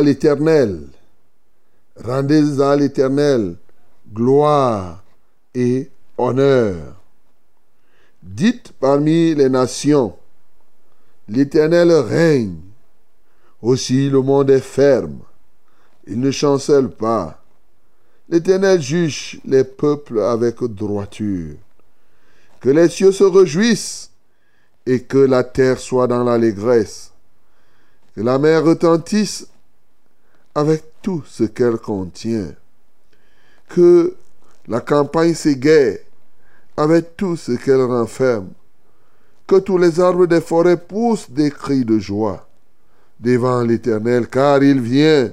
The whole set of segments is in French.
l'Éternel, rendez à l'Éternel gloire et honneur. Dites parmi les nations, l'Éternel règne. Aussi le monde est ferme, il ne chancelle pas. L'Éternel juge les peuples avec droiture. Que les cieux se réjouissent et que la terre soit dans l'allégresse. Que la mer retentisse avec tout ce qu'elle contient. Que la campagne s'égaye avec tout ce qu'elle renferme. Que tous les arbres des forêts poussent des cris de joie devant l'Éternel, car il vient,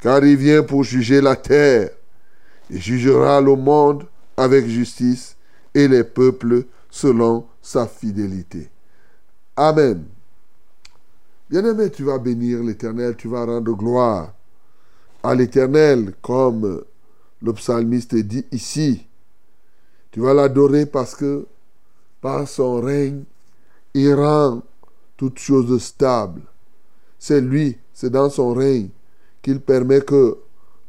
car il vient pour juger la terre, et jugera le monde avec justice et les peuples selon sa fidélité. Amen. Bien-aimé, tu vas bénir l'Éternel, tu vas rendre gloire à l'Éternel, comme le psalmiste dit ici. Tu vas l'adorer parce que par son règne, il rend toutes choses stables. C'est lui, c'est dans son règne qu'il permet que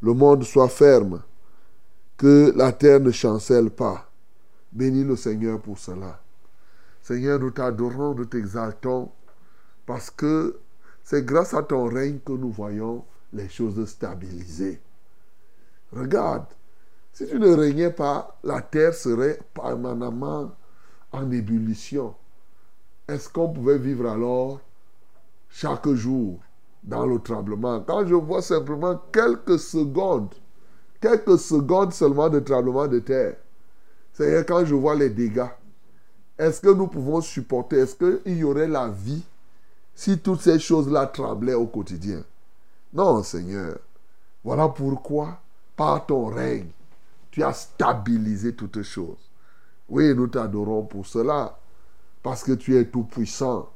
le monde soit ferme, que la terre ne chancelle pas. Bénis le Seigneur pour cela. Seigneur, nous t'adorons, nous t'exaltons, parce que c'est grâce à ton règne que nous voyons les choses stabilisées. Regarde, si tu ne régnais pas, la terre serait permanemment en ébullition. Est-ce qu'on pouvait vivre alors chaque jour dans le tremblement? Quand je vois simplement quelques secondes, quelques secondes seulement de tremblement de terre, c'est quand je vois les dégâts, est-ce que nous pouvons supporter? Est-ce qu'il y aurait la vie si toutes ces choses-là tremblaient au quotidien Non, Seigneur. Voilà pourquoi, par ton règne, tu as stabilisé toutes choses. Oui, nous t'adorons pour cela, parce que tu es tout puissant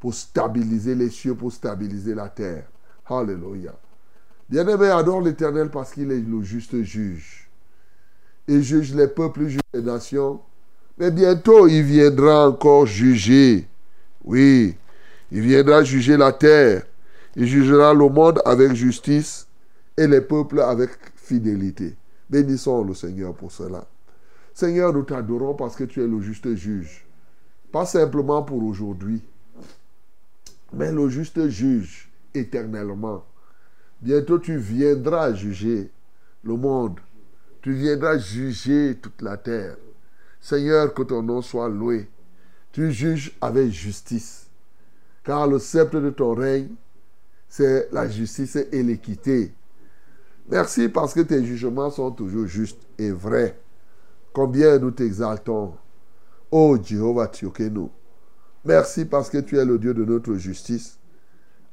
pour stabiliser les cieux, pour stabiliser la terre. Alléluia. Bien-aimé, adore l'Éternel parce qu'il est le juste juge. Il juge les peuples, juge les nations. Mais bientôt, il viendra encore juger. Oui, il viendra juger la terre. Il jugera le monde avec justice et les peuples avec fidélité. Bénissons le Seigneur pour cela. Seigneur, nous t'adorons parce que tu es le juste juge. Pas simplement pour aujourd'hui, mais le juste juge éternellement. Bientôt tu viendras juger le monde. Tu viendras juger toute la terre. Seigneur, que ton nom soit loué. Tu juges avec justice. Car le sceptre de ton règne, c'est la justice et l'équité. Merci parce que tes jugements sont toujours justes et vrais. Combien nous t'exaltons. Ô Jéhovah nous. Merci parce que tu es le Dieu de notre justice.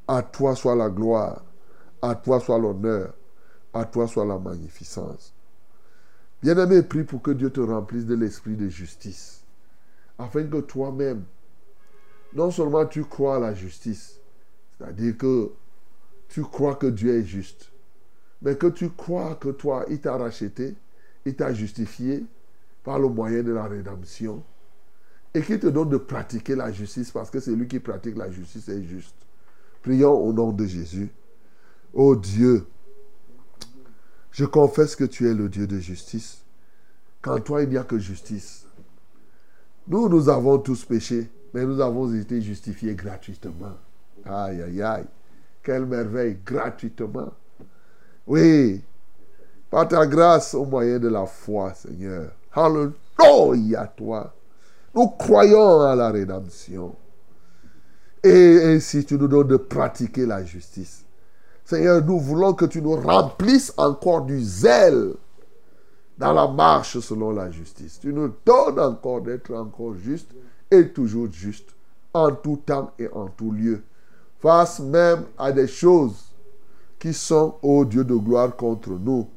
À toi soit la gloire, à toi soit l'honneur, à toi soit la magnificence. Bien-aimé, prie pour que Dieu te remplisse de l'esprit de justice, afin que toi-même, non seulement tu crois à la justice, c'est-à-dire que tu crois que Dieu est juste, mais que tu crois que toi, il t'a racheté, il t'a justifié par le moyen de la rédemption, et qu'il te donne de pratiquer la justice, parce que c'est lui qui pratique la justice est juste. Prions au nom de Jésus. Oh Dieu, je confesse que tu es le Dieu de justice. Qu'en toi, il n'y a que justice. Nous, nous avons tous péché, mais nous avons été justifiés gratuitement. Aïe, aïe, aïe. Quelle merveille, gratuitement. Oui, par ta grâce au moyen de la foi, Seigneur. Alléluia, toi. Nous croyons à la rédemption. Et ainsi, tu nous donnes de pratiquer la justice. Seigneur, nous voulons que tu nous remplisses encore du zèle dans la marche selon la justice. Tu nous donnes encore d'être encore juste toujours juste en tout temps et en tout lieu. Face même à des choses qui sont, ô Dieu de gloire, contre nous,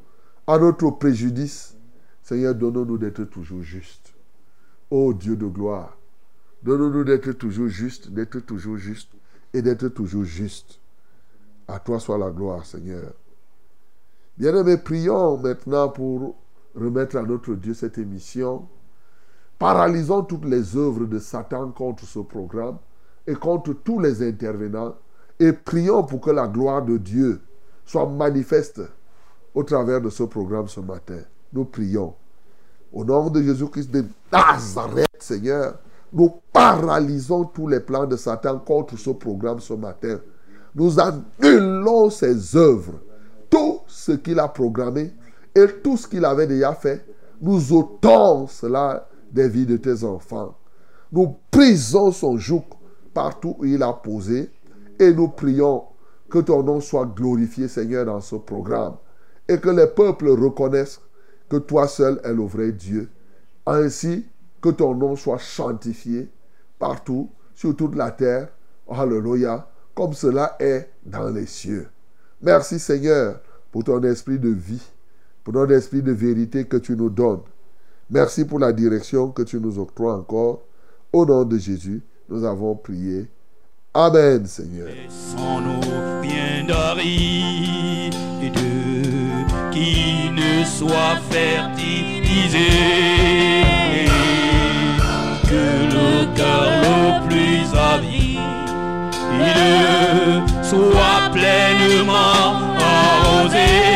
à notre préjudice. Seigneur, donne-nous d'être toujours juste. Ô Dieu de gloire, donne-nous d'être toujours juste, d'être toujours juste et d'être toujours juste. À toi soit la gloire, Seigneur. Bien-aimés, prions maintenant pour remettre à notre Dieu cette émission. Paralysons toutes les œuvres de Satan contre ce programme et contre tous les intervenants et prions pour que la gloire de Dieu soit manifeste au travers de ce programme ce matin. Nous prions. Au nom de Jésus-Christ de Nazareth, Seigneur, nous paralysons tous les plans de Satan contre ce programme ce matin. Nous annulons ses œuvres, tout ce qu'il a programmé et tout ce qu'il avait déjà fait. Nous ôtons cela des vies de tes enfants. Nous brisons son joug partout où il a posé et nous prions que ton nom soit glorifié, Seigneur, dans ce programme et que les peuples reconnaissent que toi seul es le vrai Dieu. Ainsi que ton nom soit chantifié partout, sur toute la terre. Alléluia comme cela est dans les cieux. Merci Seigneur pour ton esprit de vie, pour ton esprit de vérité que tu nous donnes. Merci pour la direction que tu nous octroies encore. Au nom de Jésus, nous avons prié. Amen, Seigneur. Laissons-nous bien qui ne soit fertilisé, que le cœur le plus avide soit pleinement arrosé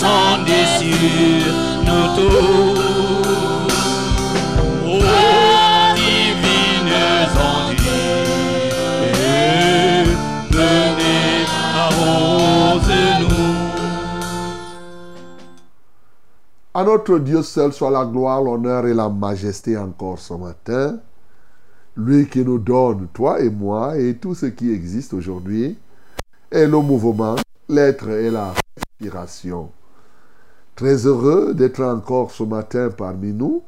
descendez sur nos tours. À notre Dieu seul soit la gloire, l'honneur et la majesté encore ce matin. Lui qui nous donne, toi et moi, et tout ce qui existe aujourd'hui, et le mouvement, l'être et la respiration. Très heureux d'être encore ce matin parmi nous.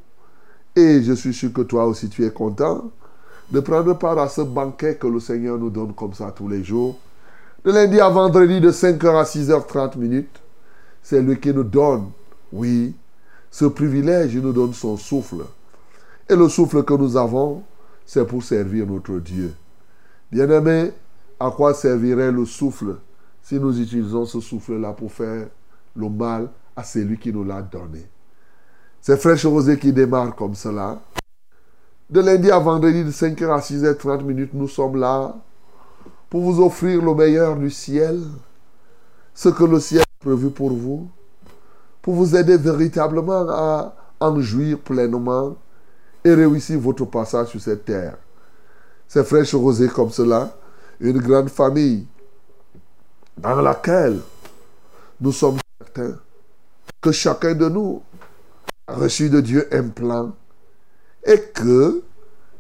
Et je suis sûr que toi aussi tu es content de prendre part à ce banquet que le Seigneur nous donne comme ça tous les jours. De lundi à vendredi de 5h à 6h30 minutes. C'est lui qui nous donne, oui, ce privilège nous donne son souffle. Et le souffle que nous avons, c'est pour servir notre Dieu. Bien-aimé, à quoi servirait le souffle si nous utilisons ce souffle-là pour faire le mal à celui qui nous l'a donné C'est Fraîche Rosée qui démarre comme cela. De lundi à vendredi, de 5h à 6h30 minutes, nous sommes là pour vous offrir le meilleur du ciel, ce que le ciel a prévu pour vous pour vous aider véritablement à en jouir pleinement et réussir votre passage sur cette terre. C'est fraîche rosée comme cela, une grande famille dans laquelle nous sommes certains que chacun de nous a reçu de Dieu un plan et que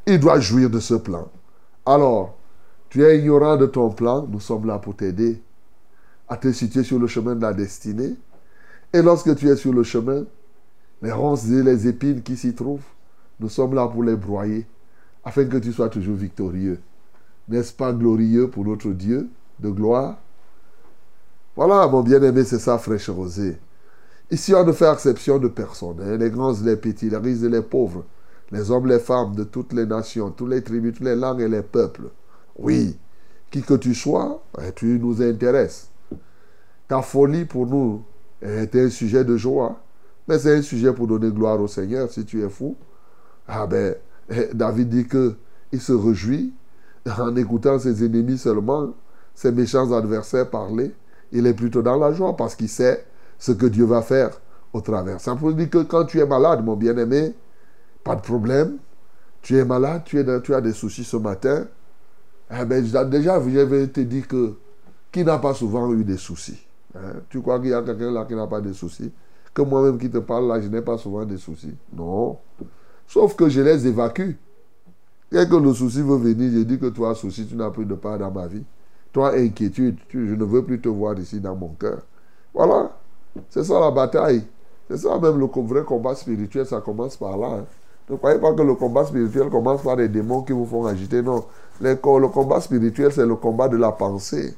il doit jouir de ce plan. Alors, tu es ignorant de ton plan, nous sommes là pour t'aider à te situer sur le chemin de la destinée. Et lorsque tu es sur le chemin, les ronces et les épines qui s'y trouvent, nous sommes là pour les broyer, afin que tu sois toujours victorieux. N'est-ce pas glorieux pour notre Dieu de gloire? Voilà, mon bien-aimé, c'est ça, fraîche rosée. Ici, on ne fait exception de personne. Hein. Les grands et les petits, les riches et les pauvres, les hommes, les femmes de toutes les nations, toutes les tribus, toutes les langues et les peuples. Oui, qui que tu sois, hein, tu nous intéresses. Ta folie pour nous est un sujet de joie, mais c'est un sujet pour donner gloire au Seigneur. Si tu es fou, ah ben, eh, David dit que il se réjouit en écoutant ses ennemis seulement, ses méchants adversaires parler. Il est plutôt dans la joie parce qu'il sait ce que Dieu va faire au travers. Ça veut dire que quand tu es malade, mon bien-aimé, pas de problème. Tu es malade, tu, es tu as des soucis ce matin. Eh ben, déjà, je vais te dire que qui n'a pas souvent eu des soucis hein? Tu crois qu'il y a quelqu'un là qui n'a pas de soucis? Que moi-même qui te parle là, je n'ai pas souvent des soucis. Non. Sauf que je les évacue. Dès que le souci veut venir, je dis que toi, souci, tu n'as plus de part dans ma vie. Toi, inquiétude, je ne veux plus te voir ici dans mon cœur. Voilà. C'est ça la bataille. C'est ça même le vrai combat spirituel, ça commence par là. Hein. Ne croyez pas que le combat spirituel commence par des démons qui vous font agiter. Non. Le, combat spirituel, c'est le combat de la pensée.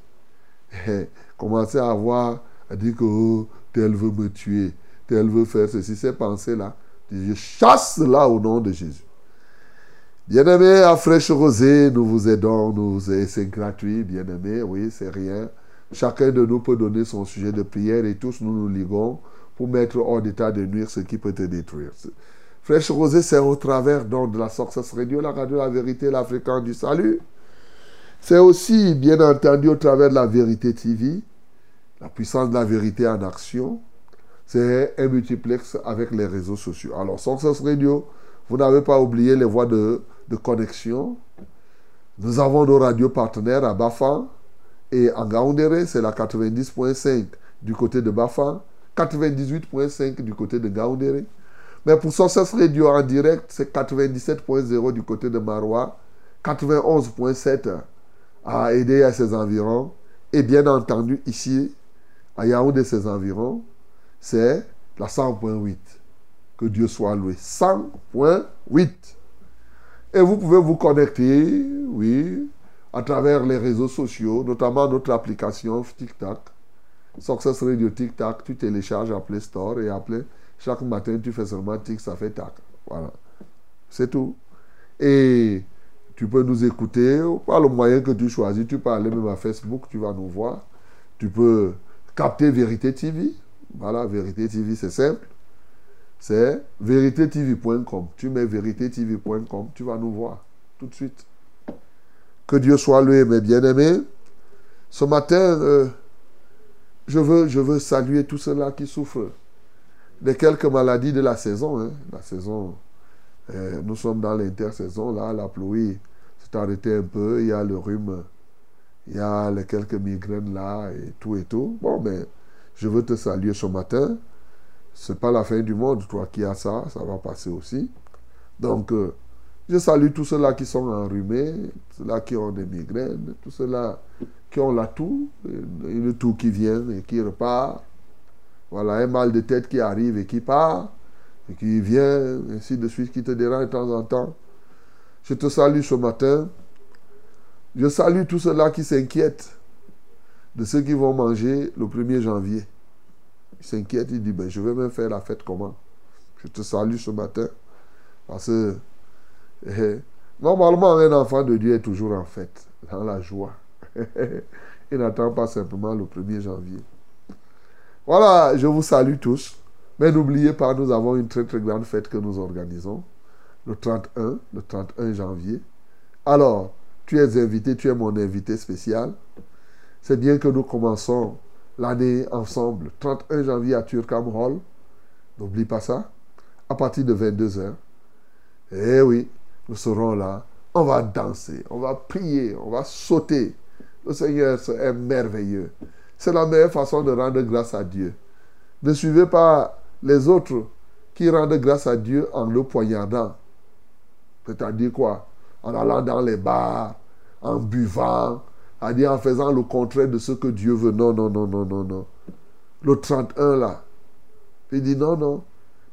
Commencez à avoir, à dire que oh, tel veut me tuer, tel veut faire ceci. Ces pensées-là, je chasse là au nom de Jésus. Bien-aimés, à Fraîche Rosée, nous vous aidons, nous, c'est gratuit, bien-aimés, oui, c'est rien. Chacun de nous peut donner son sujet de prière et tous nous nous liguons pour mettre hors d'état de nuire ce qui peut te détruire. Fraîche Rosée, c'est au travers donc, de la Success Radio, la radio La Vérité, la fréquence du salut. C'est aussi, bien entendu, au travers de la Vérité TV, la puissance de la vérité en action. C'est un multiplex avec les réseaux sociaux. Alors, Success Radio, vous n'avez pas oublié les voies de, de connexion. Nous avons nos radios partenaires à Bafan et en Gaoundéré, c'est la 90.5 du côté de Bafan, 98.5 du côté de Gaoundéré. Mais pour Sources Radio en direct, c'est 97.0 du côté de Marois, 91.7 à aider à ses environs. Et bien entendu, ici, à Yaoundé, ses environs, c'est la 100.8. Que Dieu soit loué. 100.8. Et vous pouvez vous connecter, oui, à travers les réseaux sociaux, notamment notre application TikTok. Success Radio TikTok, tu télécharges à Store et après, chaque matin, tu fais seulement tic, ça fait tac. Voilà. C'est tout. Et tu peux nous écouter par le moyen que tu choisis. Tu peux aller même à Facebook, tu vas nous voir. Tu peux capter Vérité TV. Voilà, Vérité TV, c'est simple. C'est véritétv.com. Tu mets véritétv.com, tu vas nous voir tout de suite. Que Dieu soit loué, mes bien-aimés. Ce matin, euh, je, veux, saluer tous ceux-là qui souffrent des quelques maladies de la saison. Hein. La saison, euh, nous sommes dans l'intersaison, là, la pluie s'est arrêtée un peu, il y a le rhume, il y a les quelques migraines là, et tout et tout. Bon, mais je veux te saluer ce matin. Ce n'est pas la fin du monde, toi qui as ça, ça va passer aussi. Donc, euh, je salue tous ceux-là qui sont enrhumés, ceux-là qui ont des migraines, tous ceux-là qui ont la toux, une toux qui vient et qui repart. Voilà, un mal de tête qui arrive et qui part, et qui vient, ainsi de suite, qui te dérange de temps en temps. Je te salue ce matin. Je salue tous ceux-là qui s'inquiètent de ceux qui vont manger le 1er janvier. Ils s'inquiètent, ils disent, ben, je vais même faire la fête comment? Je te salue ce matin. Parce que normalement, un enfant de Dieu est toujours en fête, dans la joie. il n'attend pas simplement le 1er janvier. Voilà, je vous salue tous. Mais n'oubliez pas, nous avons une très très grande fête que nous organisons, le 31, le 31 janvier. Alors, tu es invité, tu es mon invité spécial. C'est bien que nous commençons l'année ensemble, 31 janvier à Turkam Hall. N'oublie pas ça, à partir de 22h. Eh oui, nous serons là. On va danser, on va prier, on va sauter. Le Seigneur est merveilleux. C'est la meilleure façon de rendre grâce à Dieu. Ne suivez pas les autres qui rendent grâce à Dieu en le poignardant. C'est-à-dire quoi? En allant dans les bars, en buvant, c'est-à-dire en faisant le contraire de ce que Dieu veut. Non, non, non, non, non, non. Le 31 là, il dit non, non.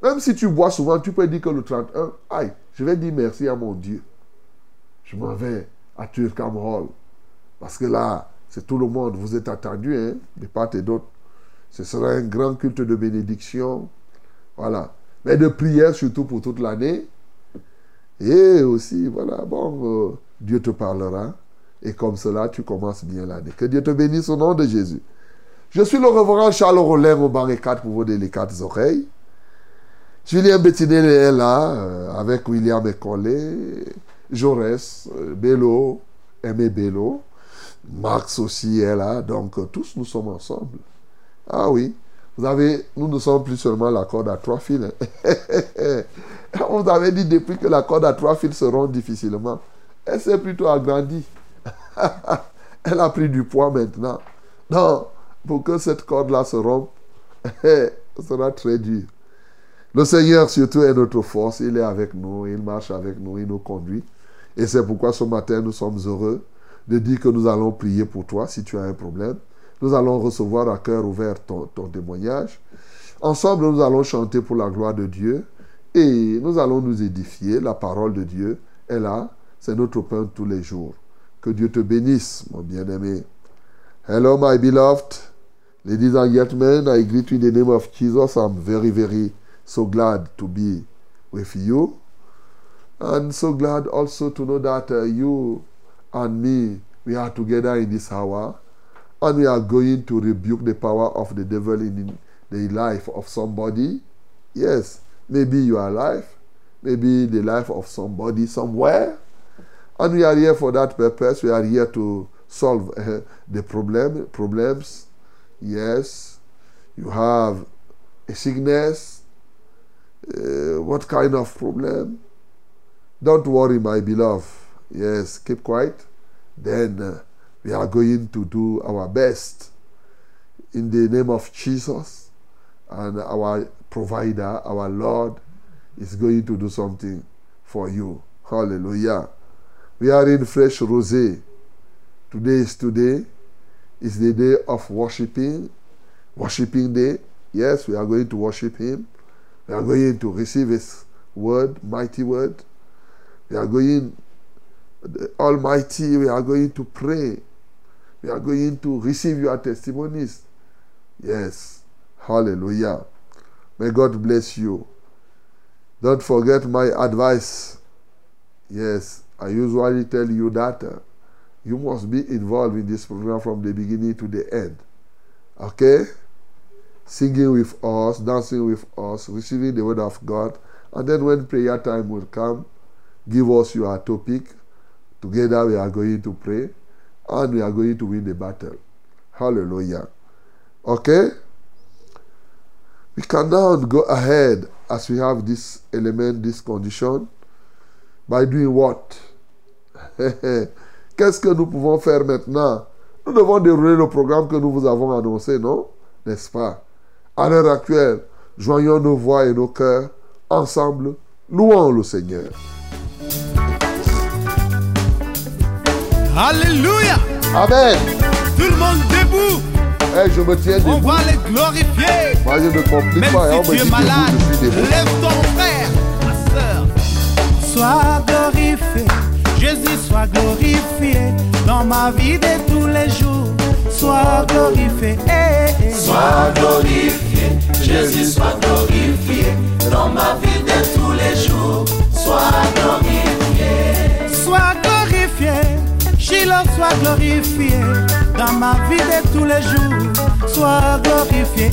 Même si tu bois souvent, tu peux dire que le 31, aïe, je vais dire merci à mon Dieu. Je m'en vais à Turkham Hall. Parce que là, c'est tout le monde. Vous êtes attendu, hein, de part et d'autre. Ce sera un grand culte de bénédiction. Voilà. Mais de prière surtout pour toute l'année. Et aussi, voilà, bon, euh, Dieu te parlera. Et comme cela, tu commences bien l'année. Que Dieu te bénisse au nom de Jésus. Je suis le reverend Charles Rollin au banc 4 pour vos délicates oreilles. Julien Bettinel est là, euh, avec William Ecolé, Jaurès, euh, Bello, Aimé Bello. Max aussi est là. Donc, euh, tous nous sommes ensemble. Ah oui. Vous avez, nous ne sommes plus seulement la corde à trois fils. Hein. On vous avait dit depuis que la corde à trois fils se rompt difficilement. Elle s'est plutôt agrandie. Elle a pris du poids maintenant. Non, pour que cette corde-là se rompe, ce sera très dur. Le Seigneur surtout est notre force. Il est avec nous, il marche avec nous, il nous conduit. Et c'est pourquoi ce matin, nous sommes heureux de dire que nous allons prier pour toi si tu as un problème. Nous allons recevoir à cœur ouvert ton, témoignage. Ensemble, nous allons chanter pour la gloire de Dieu et nous allons nous édifier. La parole de Dieu est là. C'est notre pain tous les jours. Que Dieu te bénisse, mon bien-aimé. Hello, my beloved. Ladies and gentlemen, I greet you in the name of Jesus. I'm very, very so glad to be with you. And so glad also to know that uh, you and me, we are together in this hour. And we are going to rebuke the power of the devil in the life of somebody. Yes, maybe your life, maybe the life of somebody somewhere. And we are here for that purpose. We are here to solve uh, the problem, problems. Yes, you have a sickness. Uh, what kind of problem? Don't worry, my beloved. Yes, keep quiet. Then uh, we are going to do our best in the name of Jesus and our provider, our Lord, is going to do something for you. Hallelujah. We are in fresh rosé. Today is today. Is the day of worshiping. Worshiping day. Yes, we are going to worship Him. We are going to receive His word, mighty word. We are going, Almighty, we are going to pray. We are going to receive your testimonies. Yes. Hallelujah. May God bless you. Don't forget my advice. Yes, I usually tell you that uh, you must be involved in this program from the beginning to the end. Okay? Singing with us, dancing with us, receiving the word of God. And then when prayer time will come, give us your topic. Together we are going to pray and we are going to win the battle. Hallelujah. Okay? We can now go ahead as we have this element, this condition, by doing what? Qu'est-ce que nous pouvons faire maintenant? Nous devons dérouler le programme que nous vous avons annoncé, non? N'est-ce pas? À l'heure actuelle, joignons nos voix et nos cœurs ensemble, louons le Seigneur. Alléluia. Amen. Tout le monde debout. Eh, je me tiens On debout. va les glorifier. Moi, je ne complique Même pas. hein, on si me tu es malade, debout, je suis debout. lève ton frère, ma soeur. Sois glorifié, Jésus soit glorifié dans ma vie de tous les jours. Sois glorifié. Sois glorifié, Jésus soit glorifié dans ma vie de tous les jours. Sois glorifié. sois glorifié, Shiloh soit glorifié dans ma vie de tous les jours. Sois glorifié.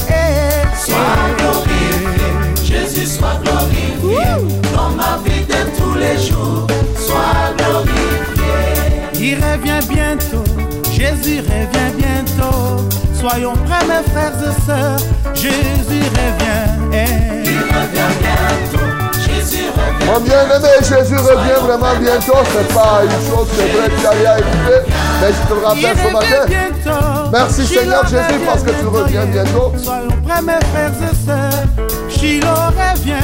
Sois glorifié, Jésus soit glorifié dans ma vie de tous les jours. Sois glorifié. Il revient bientôt, Jésus revient bientôt. Soyons prêts, mes frères et sœurs, Jésus revient. eh. Il revient bientôt, Jésus revient. Mon bien-aimé, Jésus revient vraiment bientôt. C'est pas une chose, c'est vrai, tu as bien écouté. Mais je te le rappelle ce matin. Merci Seigneur Jésus parce que tu reviens bientôt. Soyons prêts mes frères et sœurs. Shiloh revient.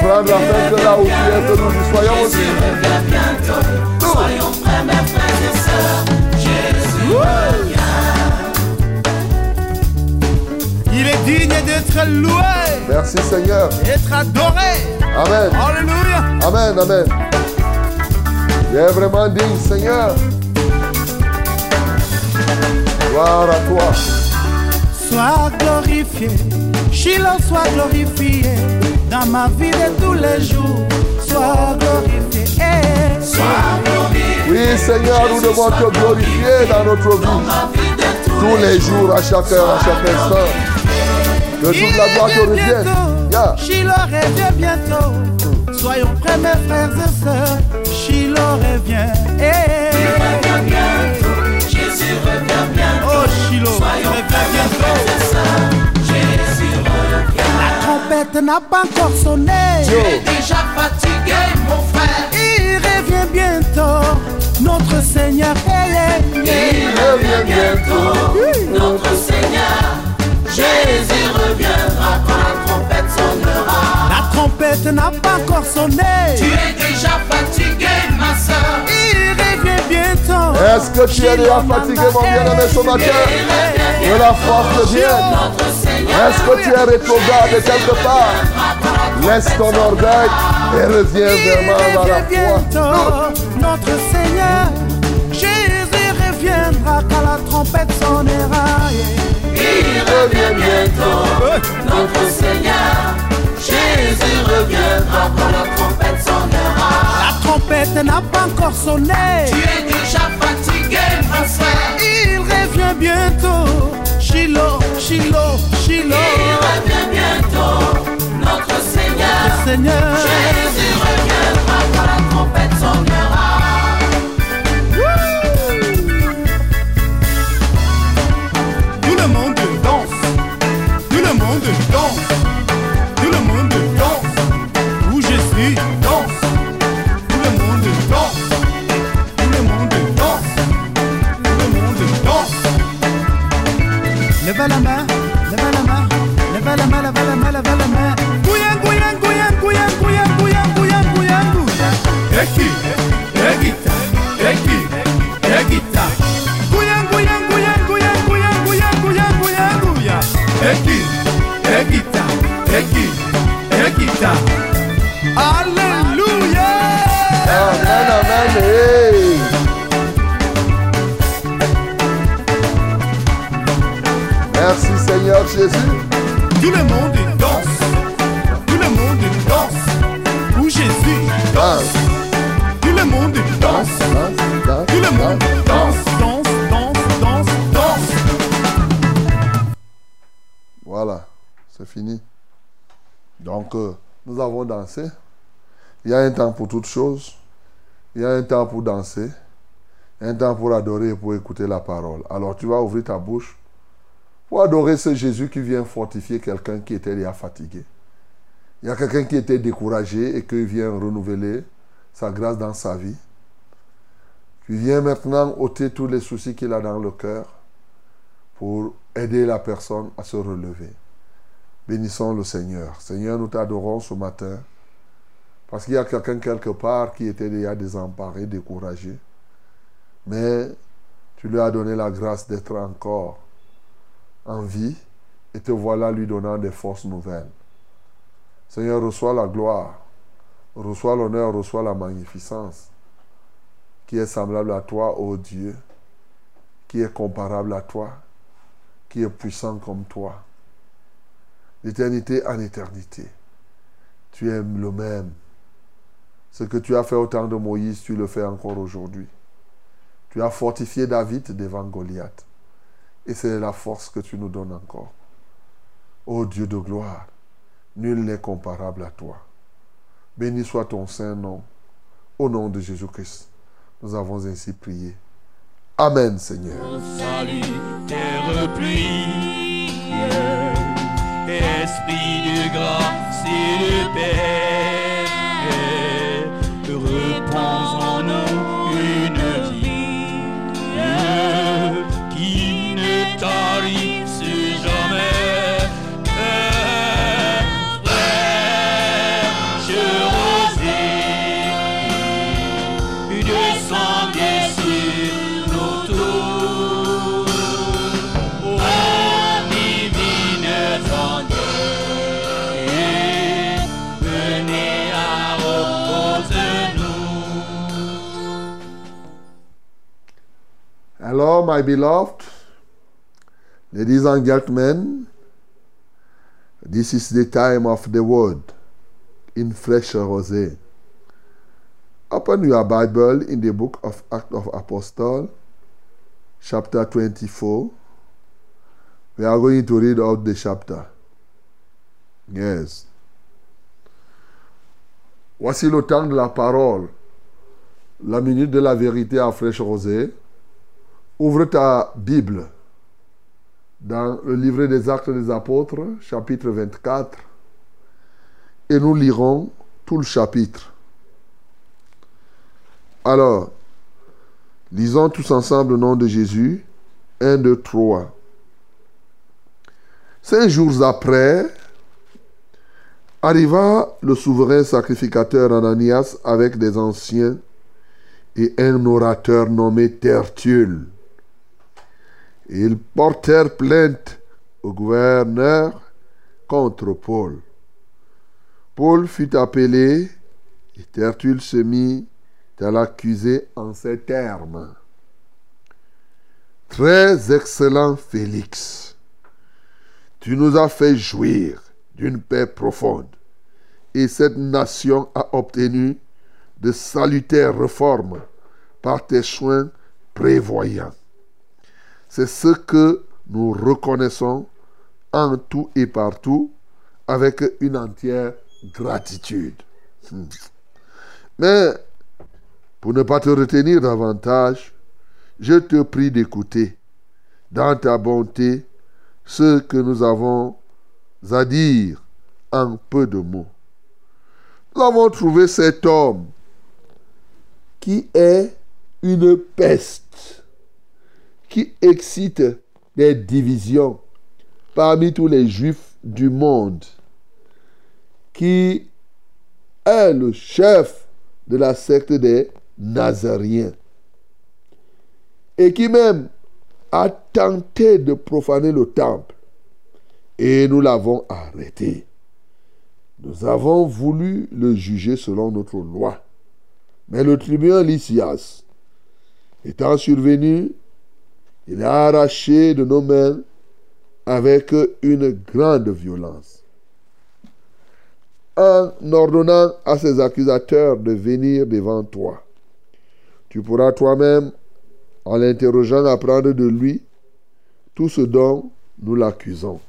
Pour prendre la fin de là où tu es, que nous y soyons aussi. revient bientôt. Soyons prêts, mes frères et sœurs. Il est digne d'être loué, Merci Seigneur. d'être adoré. Amen. Alléluia. Amen, amen. Tu es vraiment digne, Seigneur. Gloire à toi. Sois glorifié, Shiloh soit glorifié dans ma vie de tous les jours. Sois glorifié. Oui, Seigneur, nous devons te glorifier dans notre vie. Tous les jours, à chaque heure, à chaque instant. Que toute la gloire te revienne. bientôt. Yeah. Shiloh revient bientôt. Soyons prêts, mes frères et sœurs. Shiloh revient, eh. revient bientôt. Jésus revient bientôt. Oh Shiloh, Soyons reviens prêts, mes bientôt. frères et sœurs. Jésus revient. La trompette n'a pas encore sonné. Yo. Déjà fatigué, mon frère. Il revient bientôt. Notre Seigneur, eh, eh. Il revient bientôt. Notre Seigneur. Jésus reviendra quand la trompette sonnera. La trompette n'a pas encore Tu sonné. es déjà fatigué, ma sœur. Il revient bientôt. Est-ce que tu es déjà fatigué, mon bien-aimé, ce matin Que la force vienne. Est-ce que tu es rétrograde quelque part? Laisse ton orgueil et reviens Il vraiment dans la revient foi. bientôt. Notre Seigneur. Jésus reviendra quand la trompette sonnera. Il revient bientôt, notre Seigneur. Jésus reviendra quand la trompette sonnera. La trompette n'a pas encore sonné. Tu es déjà fatigué, ma frère. Il revient bientôt. Shiloh, Shiloh, Shiloh. Il revient bientôt, notre Seigneur. Jésus reviendra quand la trompette sonnera. Il y a un temps pour toutes choses. Il y a un temps pour danser. Un temps pour adorer et pour écouter la parole. Alors, tu vas ouvrir ta bouche pour adorer ce Jésus qui vient fortifier quelqu'un qui était déjà fatigué. Il y a quelqu'un qui était découragé et qui vient renouveler sa grâce dans sa vie. Qui vient maintenant ôter tous les soucis qu'il a dans le cœur pour aider la personne à se relever. Bénissons le Seigneur. Seigneur, nous t'adorons ce matin parce qu'il y a quelqu'un quelque part qui était déjà désemparé, découragé. Mais tu lui as donné la grâce d'être encore en vie et te voilà lui donnant des forces nouvelles. Seigneur, reçois la gloire, reçois l'honneur, reçois la magnificence qui est semblable à toi, ô Dieu, qui est comparable à toi, qui est puissant comme toi. D'éternité en éternité, tu es le même. Ce que tu as fait au temps de Moïse, tu le fais encore aujourd'hui. Tu as fortifié David devant Goliath. Et c'est la force que tu nous donnes encore. Ô Dieu de gloire, nul n'est comparable à toi. Béni soit ton saint nom. Au nom de Jésus-Christ, nous avons ainsi prié. Amen, Seigneur. Salut, esprit de grâce repens en my beloved, ladies and gentlemen, this is the time of the word in fresh rosé. Open your Bible in the book of Acts of Apostle, chapter 24. We are going to read out the chapter. Yes. Voici le temps de la parole, la minute de la vérité à fraîche rosée. Ouvre ta Bible dans le livret des Actes des Apôtres, chapitre 24, et nous lirons tout le chapitre. Alors, lisons tous ensemble le nom de Jésus. 1, 2, 3. Cinq jours après, arriva le souverain sacrificateur Ananias avec des anciens et un orateur nommé Tertulle. Ils portèrent plainte au gouverneur contre Paul. Paul fut appelé et Tertulle se mit à l'accuser en ces termes. Très excellent Félix, tu nous as fait jouir d'une paix profonde et cette nation a obtenu de salutaires réformes par tes soins prévoyants. C'est ce que nous reconnaissons en tout et partout avec une entière gratitude. Hmm. Mais pour ne pas te retenir davantage, je te prie d'écouter dans ta bonté ce que nous avons à dire en peu de mots. Nous avons trouvé cet homme qui est une peste, qui excite des divisions parmi tous les juifs du monde, qui est le chef de la secte des Nazaréens, et qui même a tenté de profaner le temple, et nous l'avons arrêté. Nous avons voulu le juger selon notre loi. Mais le tribunal Lysias, étant survenu, il a arraché de nos mains avec une grande violence. En ordonnant à ses accusateurs de venir devant toi, tu pourras toi-même, en l'interrogeant, apprendre de lui tout ce dont nous l'accusons.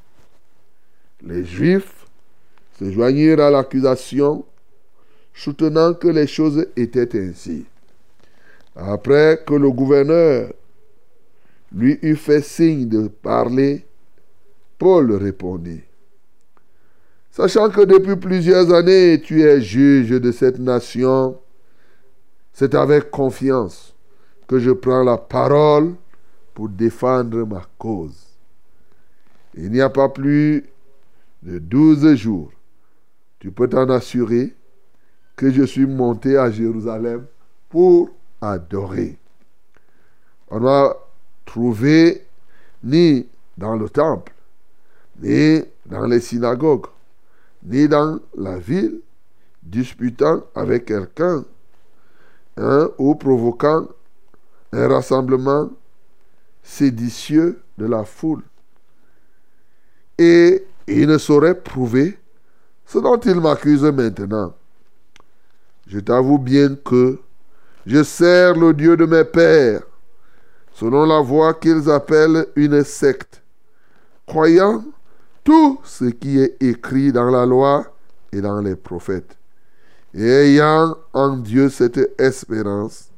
Les Juifs se joignirent à l'accusation, soutenant que les choses étaient ainsi. Après que le gouverneur lui eut fait signe de parler, Paul répondit, Sachant que depuis plusieurs années tu es juge de cette nation, c'est avec confiance que je prends la parole pour défendre ma cause. Il n'y a pas plus de douze jours, tu peux t'en assurer que je suis monté à Jérusalem pour adorer. Trouvé ni dans le temple, ni dans les synagogues, ni dans la ville, disputant avec quelqu'un, hein, ou provoquant un rassemblement séditieux de la foule. Et il ne saurait prouver ce dont il m'accuse maintenant. Je t'avoue bien que je sers le Dieu de mes pères, selon la voie qu'ils appellent une secte, croyant tout ce qui est écrit dans la loi et dans les prophètes, et ayant en Dieu cette espérance,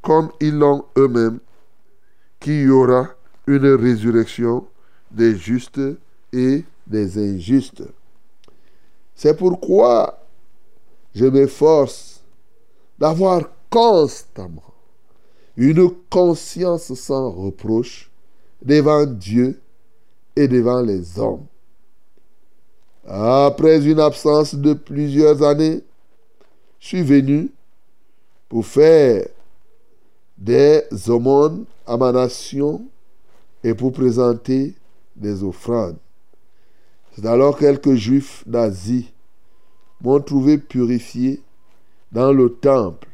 comme ils l'ont eux-mêmes, qu'il y aura une résurrection des justes et des injustes. C'est pourquoi je m'efforce d'avoir constamment une conscience sans reproche devant Dieu et devant les hommes. Après une absence de plusieurs années, je suis venu pour faire des aumônes à ma nation et pour présenter des offrandes. C'est alors quelques juifs d'Asie m'ont trouvé purifié dans le temple,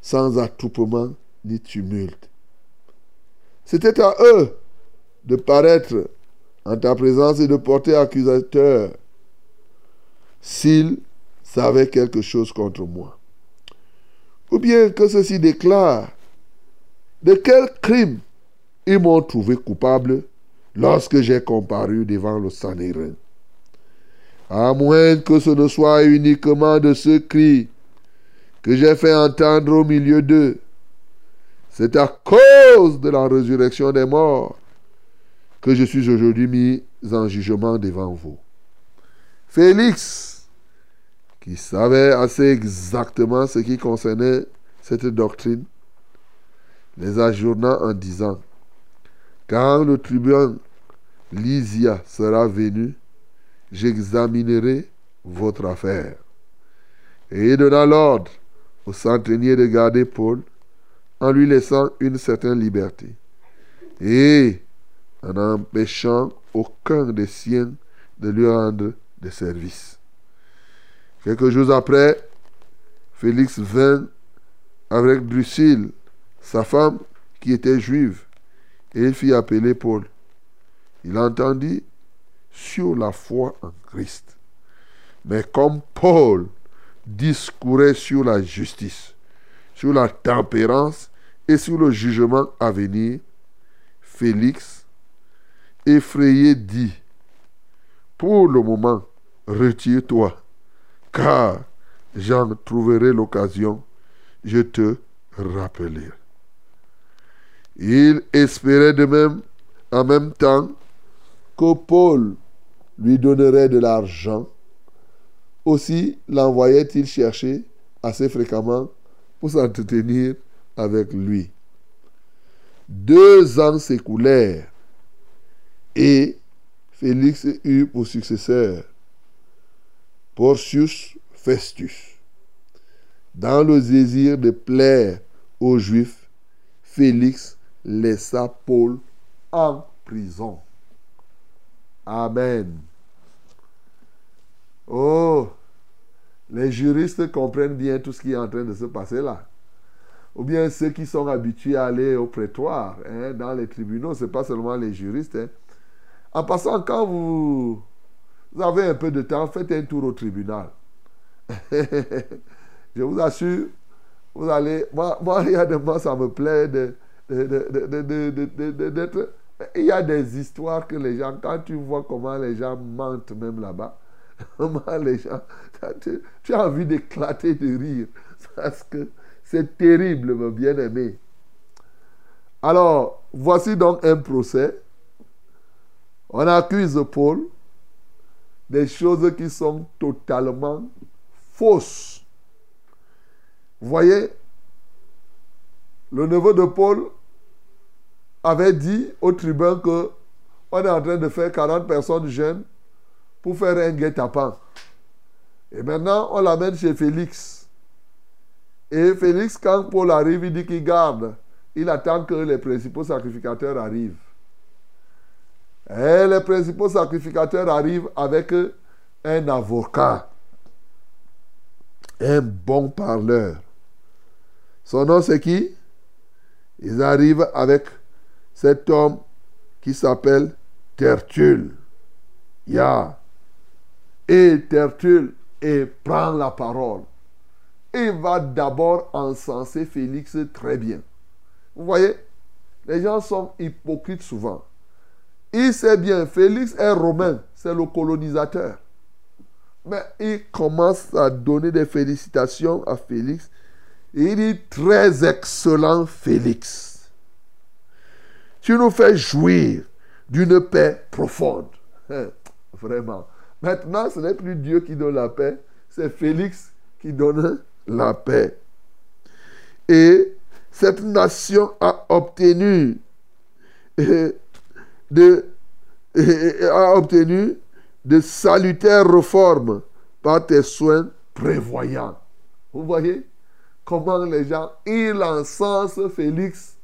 sans attroupement ni tumulte. C'était à eux de paraître en ta présence et de porter accusateur s'ils savaient quelque chose contre moi. Ou bien que ceci déclare de quel crime ils m'ont trouvé coupable lorsque j'ai comparu devant le Sanhédrin. À moins que ce ne soit uniquement de ce cri que j'ai fait entendre au milieu d'eux. C'est à cause de la résurrection des morts que je suis aujourd'hui mis en jugement devant vous. Félix, qui savait assez exactement ce qui concernait cette doctrine, les ajourna en disant, quand le tribun Lysia sera venu, j'examinerai votre affaire. Et il donna l'ordre au centenier de garder Paul en lui laissant une certaine liberté. Et en empêchant aucun des siens de lui rendre des services. Quelques jours après, Félix vint avec Drusille, sa femme qui était juive, et il fit appeler Paul. Il entendit sur la foi en Christ. Mais comme Paul discourait sur la justice, sur la tempérance et sur le jugement à venir, Félix, effrayé, dit, Pour le moment, retire-toi, car j'en trouverai l'occasion, je te rappellerai. Il espérait de même, en même temps, que Paul lui donnerait de l'argent. Aussi l'envoyait-il chercher assez fréquemment pour s'entretenir avec lui. Deux ans s'écoulèrent et Félix eut pour successeur Porcius Festus. Dans le désir de plaire aux Juifs, Félix laissa Paul en prison. Amen. Oh, les juristes comprennent bien tout ce qui est en train de se passer là. Ou bien ceux qui sont habitués à aller au prétoire, hein, dans les tribunaux, ce n'est pas seulement les juristes. Hein. En passant, quand vous, vous avez un peu de temps, faites un tour au tribunal. Je vous assure, vous allez. Moi, moi, moments, ça me plaît de, d'être. Il y a des histoires que les gens, quand tu vois comment les gens mentent même là-bas, comment les gens. Tu, tu as envie d'éclater de rire. Parce que c'est terrible, mon bien-aimé. Alors, voici donc un procès. On accuse Paul des choses qui sont totalement fausses. Vous voyez, le neveu de Paul avait dit au tribun que on est en train de faire 40 personnes jeunes pour faire un guet-apens. Et maintenant, on l'amène chez Félix. Et Félix, quand Paul arrive, il dit qu'il garde. Il attend que les principaux sacrificateurs arrivent. Et les principaux sacrificateurs arrivent avec un avocat, un bon parleur. Son nom, c'est qui? Ils arrivent avec cet homme qui s'appelle Tertulle. Ya. Et Tertulle et prend la parole. Il va d'abord encenser Félix très bien. Vous voyez, les gens sont hypocrites souvent. Il sait bien, Félix est romain, c'est le colonisateur. Mais il commence à donner des félicitations à Félix il dit très excellent Félix. Tu nous fais jouir d'une paix profonde. Hein, vraiment. Maintenant, ce n'est plus Dieu qui donne la paix, c'est Félix qui donne la paix. Et cette nation a obtenu de, a obtenu de salutaires réformes par tes soins prévoyants. Vous voyez comment les gens, il encense Félix,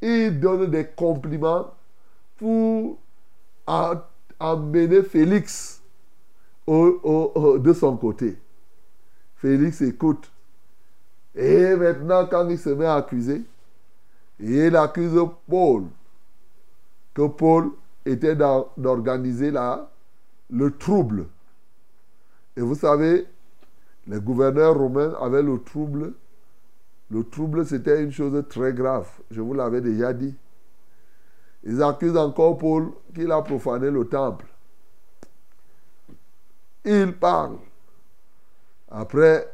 il donne des compliments pour amener Félix de son côté. Félix écoute. Et maintenant, quand il se met à accuser, il accuse Paul que Paul était d'organiser le trouble. Et vous savez, les gouverneurs romains avaient le trouble. Le trouble, c'était une chose très grave. Je vous l'avais déjà dit. Ils accusent encore Paul qu'il a profané le temple. Il parle. Après,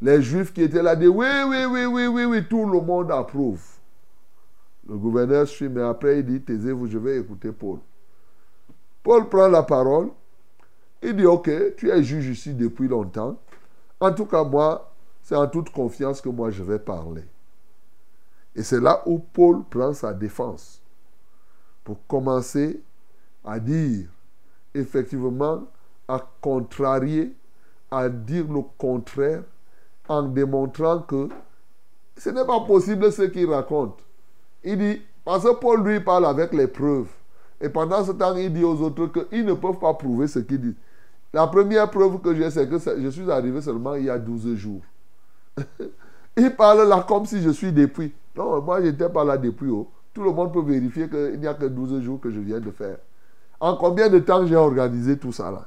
les Juifs qui étaient là disent oui, oui, oui, oui, oui, oui, tout le monde approuve. Le gouverneur suit, mais après il dit taisez-vous, je vais écouter Paul. Paul prend la parole. Il dit ok, tu es juge ici depuis longtemps. En tout cas, moi, c'est en toute confiance que moi je vais parler. Et c'est là où Paul prend sa défense pour commencer à dire, effectivement, à contrarier, à dire le contraire, en démontrant que ce n'est pas possible ce qu'il raconte. Il dit, parce que Paul lui parle avec les preuves. Et pendant ce temps, il dit aux autres qu'ils ne peuvent pas prouver ce qu'il dit. La première preuve que j'ai, c'est que je suis arrivé seulement il y a 12 jours. il parle là comme si je suis depuis. Non, moi, je n'étais pas là depuis. oh. Tout le monde peut vérifier qu'il n'y a que 12 jours que je viens de faire. En combien de temps j'ai organisé tout ça là?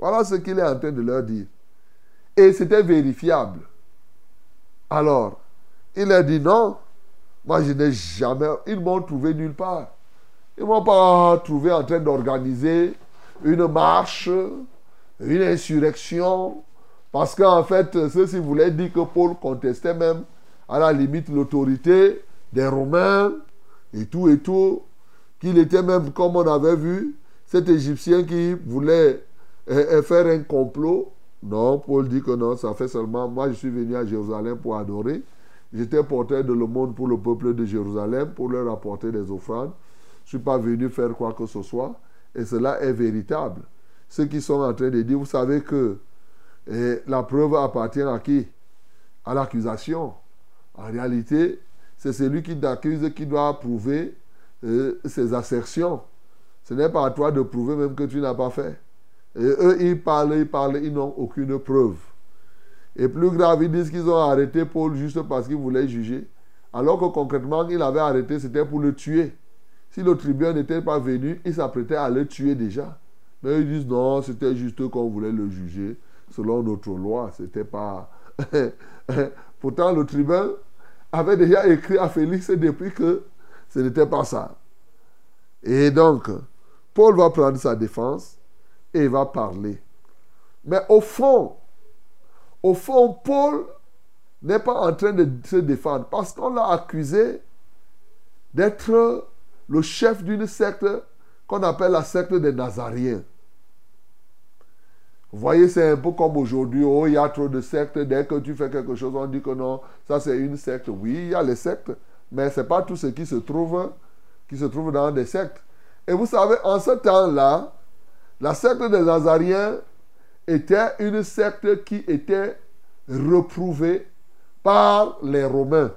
Voilà ce qu'il est en train de leur dire. Et c'était vérifiable. Alors, il leur dit non. Moi, je n'ai jamais. Ils m'ont trouvé nulle part. Ils ne m'ont pas trouvé en train d'organiser une marche, une insurrection. Parce qu'en fait, ceux-ci voulaient dire que Paul contestait même, à la limite, l'autorité des Romains et tout et tout. Qu'il était même, comme on avait vu, cet Égyptien qui voulait euh, faire un complot. Non, Paul dit que non, ça fait seulement. Moi, je suis venu à Jérusalem pour adorer. J'étais porteur de le monde pour le peuple de Jérusalem, pour leur apporter des offrandes. Je ne suis pas venu faire quoi que ce soit. Et cela est véritable. Ceux qui sont en train de dire, vous savez que eh, la preuve appartient à qui? À l'accusation. En réalité, c'est celui qui t'accuse qui doit prouver euh, ses assertions. Ce n'est pas à toi de prouver même que tu n'as pas fait. Et eux, ils parlent, ils parlent, ils n'ont aucune preuve. Et plus grave, ils disent qu'ils ont arrêté Paul juste parce qu'ils voulaient juger. Alors que concrètement, ils l'avaient arrêté, c'était pour le tuer. Si le tribunal n'était pas venu, ils s'apprêtaient à le tuer déjà. Mais ils disent non, c'était juste qu'on voulait le juger selon notre loi. C'était pas. Pourtant, le tribunal avait déjà écrit à Félix depuis que ce n'était pas ça. Et donc, Paul va prendre sa défense et va parler. Mais au fond, au fond, Paul n'est pas en train de se défendre parce qu'on l'a accusé d'être le chef d'une secte qu'on appelle la secte des Nazariens. Vous voyez, c'est un peu comme aujourd'hui, oh, il y a trop de sectes, dès que tu fais quelque chose, on dit que non, ça c'est une secte. Oui, il y a les sectes, mais ce n'est pas tout ce qui se trouve, qui se trouve dans des sectes. Et vous savez, en ce temps-là, la secte des Nazariens était une secte qui était reprouvée par les Romains.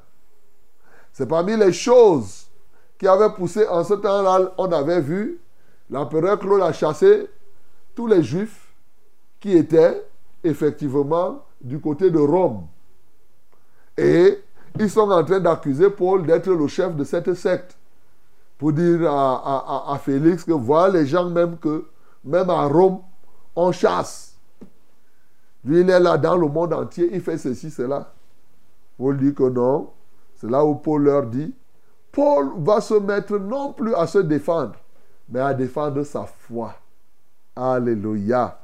C'est parmi les choses qui avaient poussé en ce temps-là, on avait vu, l'empereur Claude a chassé tous les juifs qui étaient effectivement du côté de Rome. Et ils sont en train d'accuser Paul d'être le chef de cette secte. Pour dire à, à, à, Félix que voilà les gens même que, même à Rome, on chasse. Lui, il est là dans le monde entier, il fait ceci, cela. Paul dit que non. C'est là où Paul leur dit, Paul va se mettre non plus à se défendre, mais à défendre sa foi. Alléluia.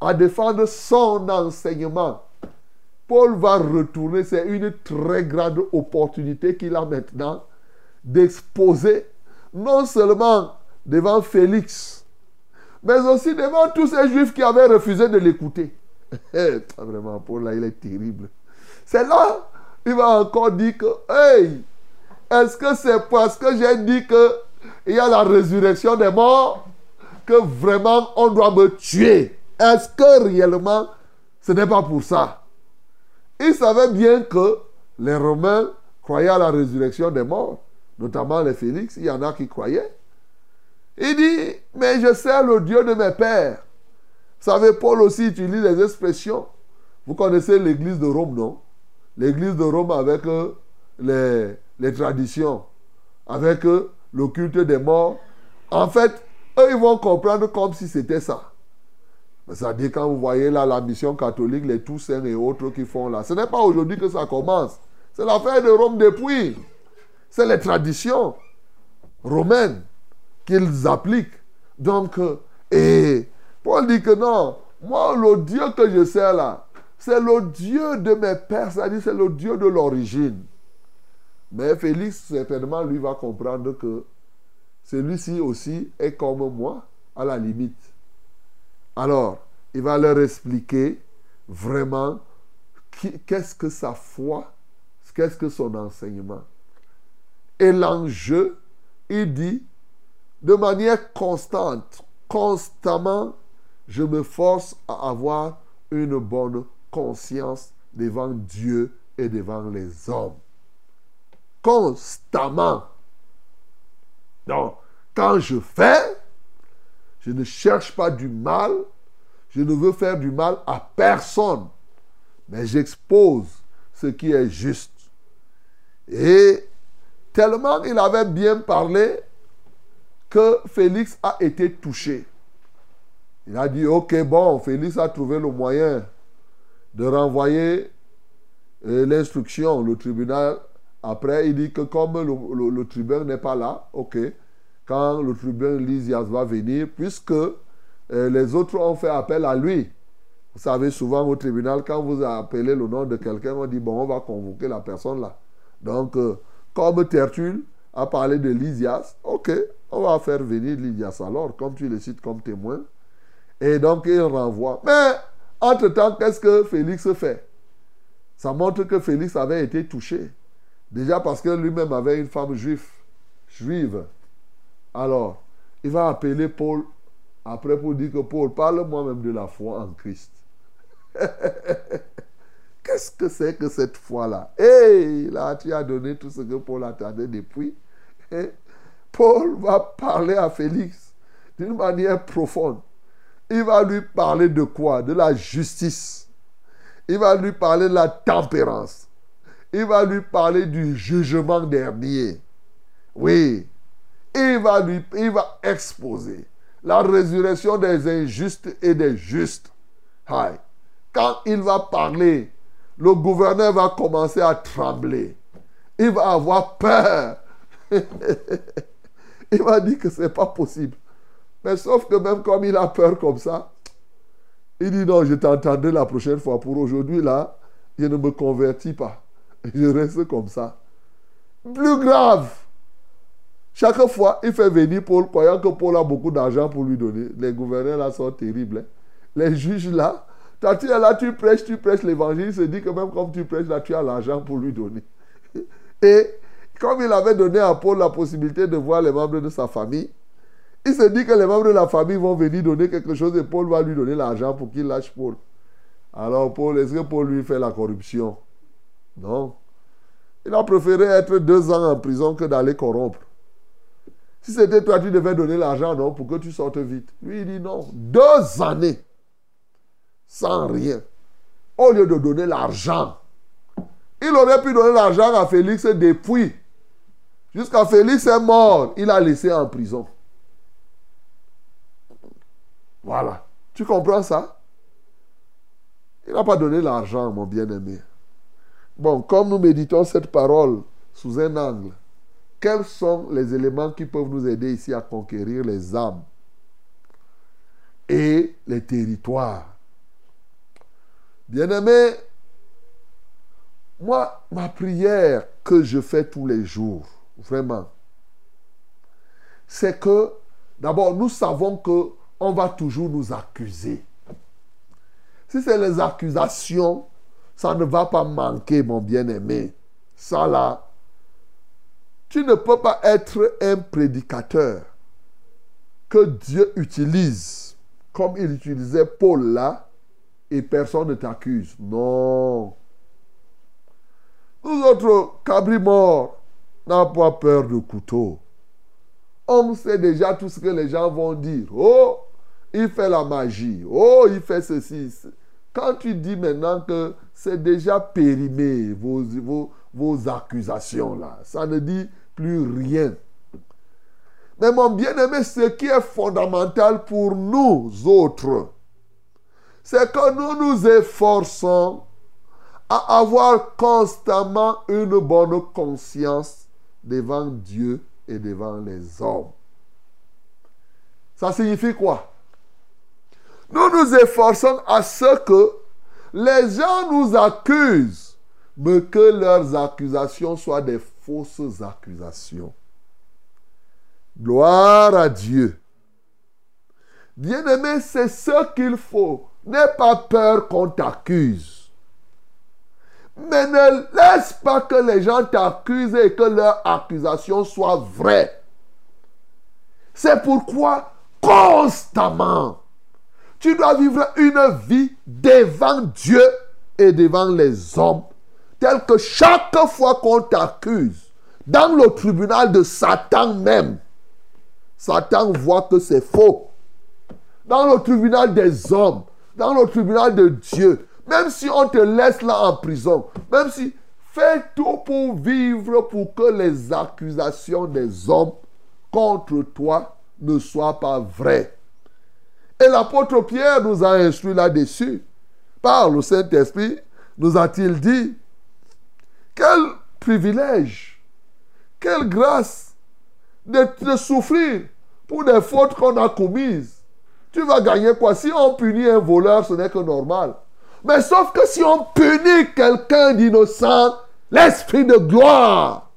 À défendre son enseignement. Paul va retourner, c'est une très grande opportunité qu'il a maintenant d'exposer non seulement devant Félix, mais aussi devant tous ces juifs qui avaient refusé de l'écouter. Vraiment, Paul, là, il est terrible. C'est là, il va encore dire que, hey, est-ce que c'est parce que j'ai dit qu'il y a la résurrection des morts que vraiment on doit me tuer? Est-ce que réellement ce n'est pas pour ça? Il savait bien que les Romains croyaient à la résurrection des morts, notamment les Félix, il y en a qui croyaient. Il dit, mais je sers le Dieu de mes pères. Vous savez, Paul aussi utilise des expressions. Vous connaissez l'église de Rome, non? L'église de Rome avec euh, les, les traditions, avec euh, le culte des morts, en fait, eux, ils vont comprendre comme si c'était ça. C'est-à-dire, quand vous voyez là la mission catholique, les Toussaint et autres qui font là, ce n'est pas aujourd'hui que ça commence. C'est l'affaire de Rome depuis. C'est les traditions romaines qu'ils appliquent. Donc, euh, et Paul dit que non, moi, le Dieu que je sers là, c'est le Dieu de mes pères, c'est-à-dire c'est le Dieu de l'origine. Mais Félix, certainement, lui va comprendre que celui-ci aussi est comme moi, à la limite. Alors, il va leur expliquer vraiment qu'est-ce que sa foi, qu'est-ce que son enseignement. Et l'enjeu, il dit, de manière constante, constamment, je me force à avoir une bonne conscience devant Dieu et devant les hommes. Constamment. Donc, quand je fais, je ne cherche pas du mal, je ne veux faire du mal à personne, mais j'expose ce qui est juste. Et tellement il avait bien parlé que Félix a été touché. Il a dit, ok, bon, Félix a trouvé le moyen de renvoyer euh, l'instruction, le tribunal. Après, il dit que comme le, tribunal n'est pas là, ok, quand le tribunal Lysias va venir, puisque euh, les autres ont fait appel à lui. Vous savez, souvent au tribunal, quand vous appelez le nom de quelqu'un, on dit, bon, on va convoquer la personne là. Donc, euh, comme Tertulle a parlé de Lysias, ok, on va faire venir Lysias alors, comme tu le cites comme témoin. Et donc, il renvoie. Mais, entre-temps, qu'est-ce que Félix fait? Ça montre que Félix avait été touché. Déjà parce que lui-même avait une femme juive. juive. Alors, il va appeler Paul après pour dire que Paul, parle-moi même de la foi en Christ. Qu'est-ce que c'est que cette foi-là? Hé, là, tu as donné tout ce que Paul attendait depuis. Paul va parler à Félix d'une manière profonde. Il va lui parler de quoi? De la justice. Il va lui parler de la tempérance. Il va lui parler du jugement dernier. Oui. Il va, lui, il va exposer la résurrection des injustes et des justes. Quand il va parler, le gouverneur va commencer à trembler. Il va avoir peur. il va dire que ce n'est pas possible. Mais sauf que même comme il a peur comme ça, il dit non, je t'entendrai la prochaine fois. Pour aujourd'hui, là, je ne me convertis pas. Je reste comme ça. Plus grave. Chaque fois, il fait venir Paul, croyant que Paul a beaucoup d'argent pour lui donner. Les gouverneurs là sont terribles. Hein. Les juges là, tu es là, tu prêches, tu prêches l'évangile. Il se dit que même comme tu prêches là, tu as l'argent pour lui donner. Et comme il avait donné à Paul la possibilité de voir les membres de sa famille, il se dit que les membres de la famille vont venir donner quelque chose et Paul va lui donner l'argent pour qu'il lâche Paul. Alors Paul, est-ce que Paul lui fait la corruption? Non. Il a préféré être deux ans en prison que d'aller corrompre. Si c'était toi, tu devais donner l'argent, non, pour que tu sortes vite. Lui, il dit non. Deux années sans rien. Au lieu de donner l'argent. Il aurait pu donner l'argent à Félix depuis. Jusqu'à Félix est mort. Il a laissé en prison. Voilà. Tu comprends ça? Il n'a pas donné l'argent, mon bien-aimé. Bon, comme nous méditons cette parole sous un angle, quels sont les éléments qui peuvent nous aider ici à conquérir les âmes et les territoires? Bien-aimé, moi, ma prière que je fais tous les jours, vraiment, c'est que, d'abord, nous savons que on va toujours nous accuser. Si c'est les accusations, ça ne va pas manquer, mon bien-aimé. Ça là, tu ne peux pas être un prédicateur que Dieu utilise comme il utilisait Paul là et personne ne t'accuse. Non. Nous autres, cabri morts, n'avons pas peur de couteau. On sait déjà tout ce que les gens vont dire. Oh, il fait la magie. Oh, il fait ceci. Quand tu dis maintenant que c'est déjà périmé, vos, vos accusations là. Ça ne dit plus rien. Mais mon bien-aimé, ce qui est fondamental pour nous autres, c'est que nous nous efforçons à avoir constamment une bonne conscience devant Dieu et devant les hommes. Ça signifie quoi? Nous nous efforçons à ce que les gens nous accusent, mais que leurs accusations soient des fausses accusations. Gloire à Dieu. Bien-aimé, c'est ce qu'il faut. N'aie pas peur qu'on t'accuse. Mais ne laisse pas que les gens t'accusent et que leurs accusations soient vraies. C'est pourquoi constamment, tu dois vivre une vie devant Dieu et devant les hommes, tel que chaque fois qu'on t'accuse, dans le tribunal de Satan même, Satan voit que c'est faux. Dans le tribunal des hommes, dans le tribunal de Dieu, même si on te laisse là en prison, même si fais tout pour vivre pour que les accusations des hommes contre toi ne soient pas vraies. Et l'apôtre Pierre nous a instruit là-dessus. Par le Saint-Esprit, nous a-t-il dit, quel privilège, quelle grâce de, de souffrir pour des fautes qu'on a commises. Tu vas gagner quoi? Si on punit un voleur, ce n'est que normal. Mais sauf que si on punit quelqu'un d'innocent, l'esprit de gloire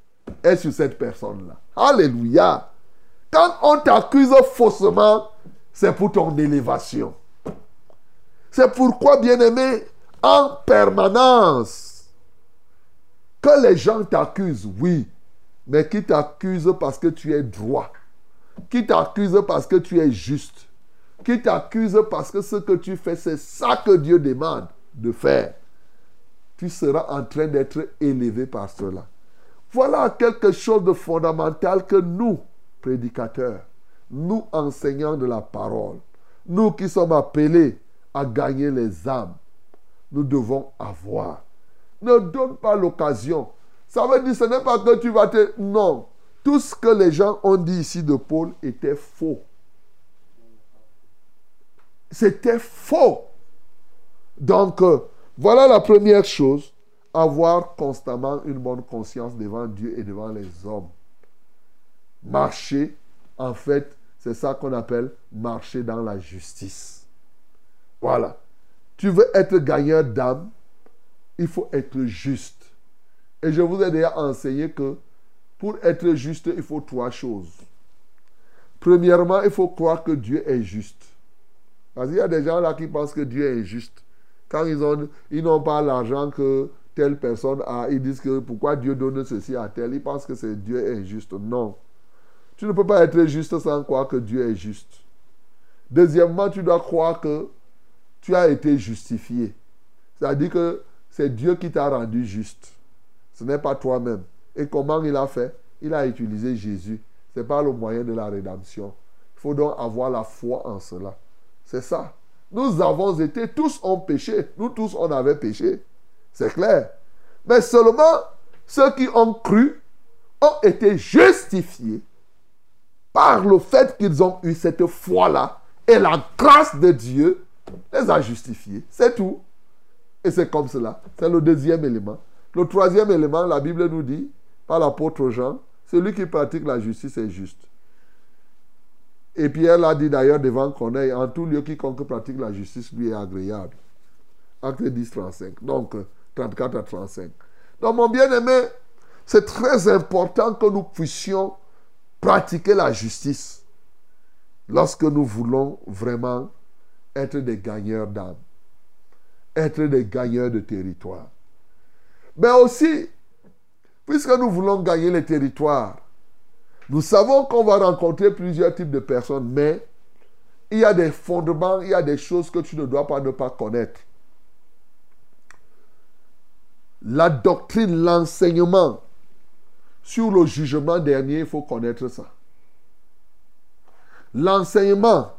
est sur cette personne-là. Alléluia. Quand on t'accuse faussement, c'est pour ton élévation. C'est pourquoi, bien-aimé, en permanence, que les gens t'accusent, oui, mais qui t'accusent parce que tu es droit, qui t'accusent parce que tu es juste, qui t'accusent parce que ce que tu fais, c'est ça que Dieu demande de faire. Tu seras en train d'être élevé par cela. Voilà quelque chose de fondamental que nous, prédicateurs, nous enseignants de la parole, nous qui sommes appelés à gagner les âmes, nous devons avoir. Ne donne pas l'occasion. Ça veut dire, ce n'est pas que tu vas te... Non. Tout ce que les gens ont dit ici de Paul était faux. C'était faux. Donc, euh, voilà la première chose. Avoir constamment une bonne conscience devant Dieu et devant les hommes. Marcher, en fait, c'est ça qu'on appelle marcher dans la justice. Voilà. Tu veux être gagneur d'âme, il faut être juste. Et je vous ai déjà enseigné que pour être juste, il faut trois choses. Premièrement, il faut croire que Dieu est juste. Parce qu'il y a des gens là qui pensent que Dieu est juste. Quand ils ont, ils n'ont pas l'argent que telle personne a, ils disent que pourquoi Dieu donne ceci à tel? Ils pensent que c'est Dieu est juste. Non. Tu ne peux pas être juste sans croire que Dieu est juste. Deuxièmement, tu dois croire que tu as été justifié. C'est-à-dire que c'est Dieu qui t'a rendu juste. Ce n'est pas toi-même. Et comment il a fait? Il a utilisé Jésus. C'est par le moyen de la rédemption. Il faut donc avoir la foi en cela. C'est ça. Nous avons été, tous ont péché. Nous tous, on avait péché. C'est clair. Mais seulement ceux qui ont cru ont été justifiés par le fait qu'ils ont eu cette foi-là et la grâce de Dieu les a justifiés. C'est tout. Et c'est comme cela. C'est le deuxième élément. Le troisième élément, la Bible nous dit, par l'apôtre Jean, celui qui pratique la justice est juste. Et Pierre l'a dit d'ailleurs devant Corneille, en tout lieu, quiconque pratique la justice lui est agréable. Acte 10, 35. Donc, 34 à 35. Donc, mon bien-aimé, c'est très important que nous puissions pratiquer la justice lorsque nous voulons vraiment être des gagneurs d'âme, être des gagneurs de territoire. Mais aussi, puisque nous voulons gagner les territoires, nous savons qu'on va rencontrer plusieurs types de personnes, mais il y a des fondements, il y a des choses que tu ne dois pas ne pas connaître. La doctrine, l'enseignement sur le jugement dernier, il faut connaître ça. L'enseignement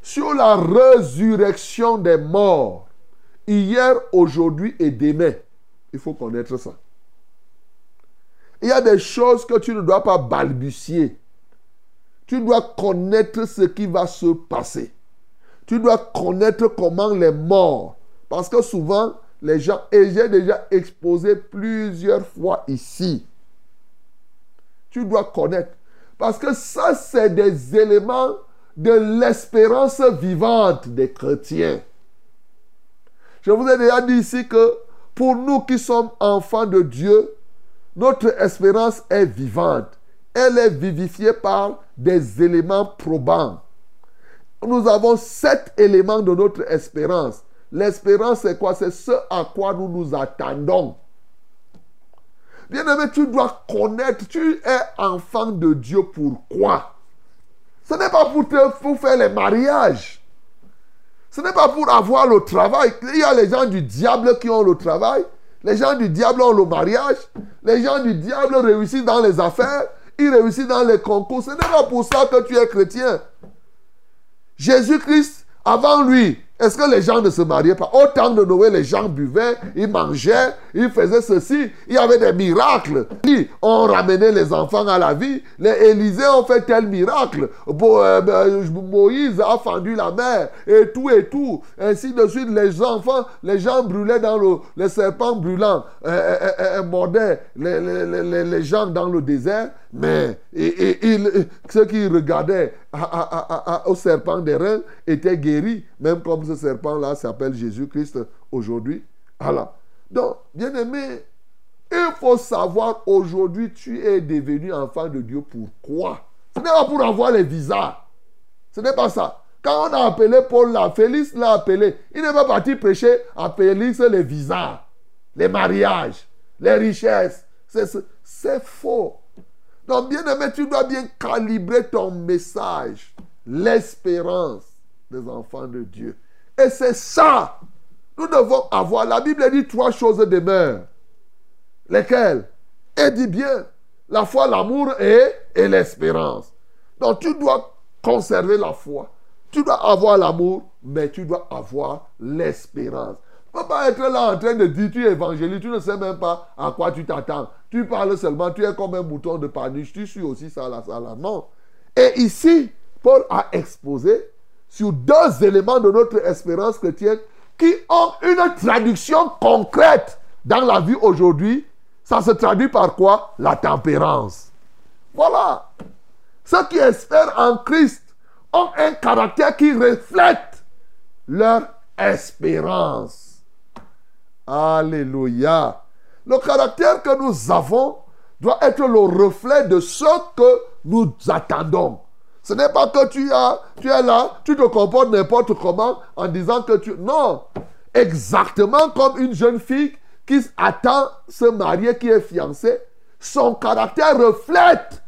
sur la résurrection des morts, hier, aujourd'hui et demain, il faut connaître ça. Il y a des choses que tu ne dois pas balbutier. Tu dois connaître ce qui va se passer. Tu dois connaître comment les morts. Parce que souvent, les gens, et j'ai déjà exposé plusieurs fois ici, tu dois connaître. Parce que ça, c'est des éléments de l'espérance vivante des chrétiens. Je vous ai déjà dit ici que pour nous qui sommes enfants de Dieu, notre espérance est vivante. Elle est vivifiée par des éléments probants. Nous avons sept éléments de notre espérance. L'espérance, c'est quoi? C'est ce à quoi nous nous attendons. Bien-aimé, tu dois connaître, tu es enfant de Dieu pourquoi? Ce n'est pas pour, te, faire les mariages. Ce n'est pas pour avoir le travail. Il y a les gens du diable qui ont le travail. Les gens du diable ont le mariage. Les gens du diable réussissent dans les affaires. Ils réussissent dans les concours. Ce n'est pas pour ça que tu es chrétien. Jésus-Christ, avant lui, est-ce que les gens ne se mariaient pas? Au temps de Noé, les gens buvaient, ils mangeaient, ils faisaient ceci. Il y avait des miracles. Ont ramené les enfants à la vie. Les Élysées ont fait tel miracle. Euh, ben, Moïse a fendu la mer et tout et tout. Ainsi de suite, les enfants, les gens brûlaient dans le... Les serpents brûlants euh, euh, mordaient les, les, gens dans le désert. Mais et, ceux qui regardaient au serpent des reins étaient guéris, même comme ce serpent-là s'appelle Jésus-Christ aujourd'hui. Voilà. Donc, bien aimé, il faut savoir aujourd'hui, tu es devenu enfant de Dieu. Pourquoi? Ce n'est pas pour avoir les visas. Ce n'est pas ça. Quand on a appelé Paul là, Félix l'a appelé. Il n'est pas parti prêcher à Félix les visas, les mariages, les richesses. C'est faux. Donc, bien aimé, tu dois bien calibrer ton message. L'espérance des enfants de Dieu. Et c'est ça. Nous devons avoir. La Bible dit trois choses demeurent. Lesquelles? Et dit bien. La foi, l'amour et, et l'espérance. Donc tu dois conserver la foi. Tu dois avoir l'amour, mais tu dois avoir l'espérance. Ne peux pas être là en train de dire tu es évangéliste, tu ne sais même pas à quoi tu t'attends. Tu parles seulement, tu es comme un bouton de paniche, tu suis aussi ça là, ça là. Non. Et ici, Paul a exposé sur deux éléments de notre espérance chrétienne qui ont une traduction concrète dans la vie aujourd'hui. Ça se traduit par quoi? La tempérance. Voilà. Ceux qui espèrent en Christ ont un caractère qui reflète leur espérance. Alléluia. Le caractère que nous avons doit être le reflet de ce que nous attendons. Ce n'est pas que tu, tu es là, tu te comportes n'importe comment en disant que tu... Non. Exactement comme une jeune fille qui attend se marier, qui est fiancée, son caractère reflète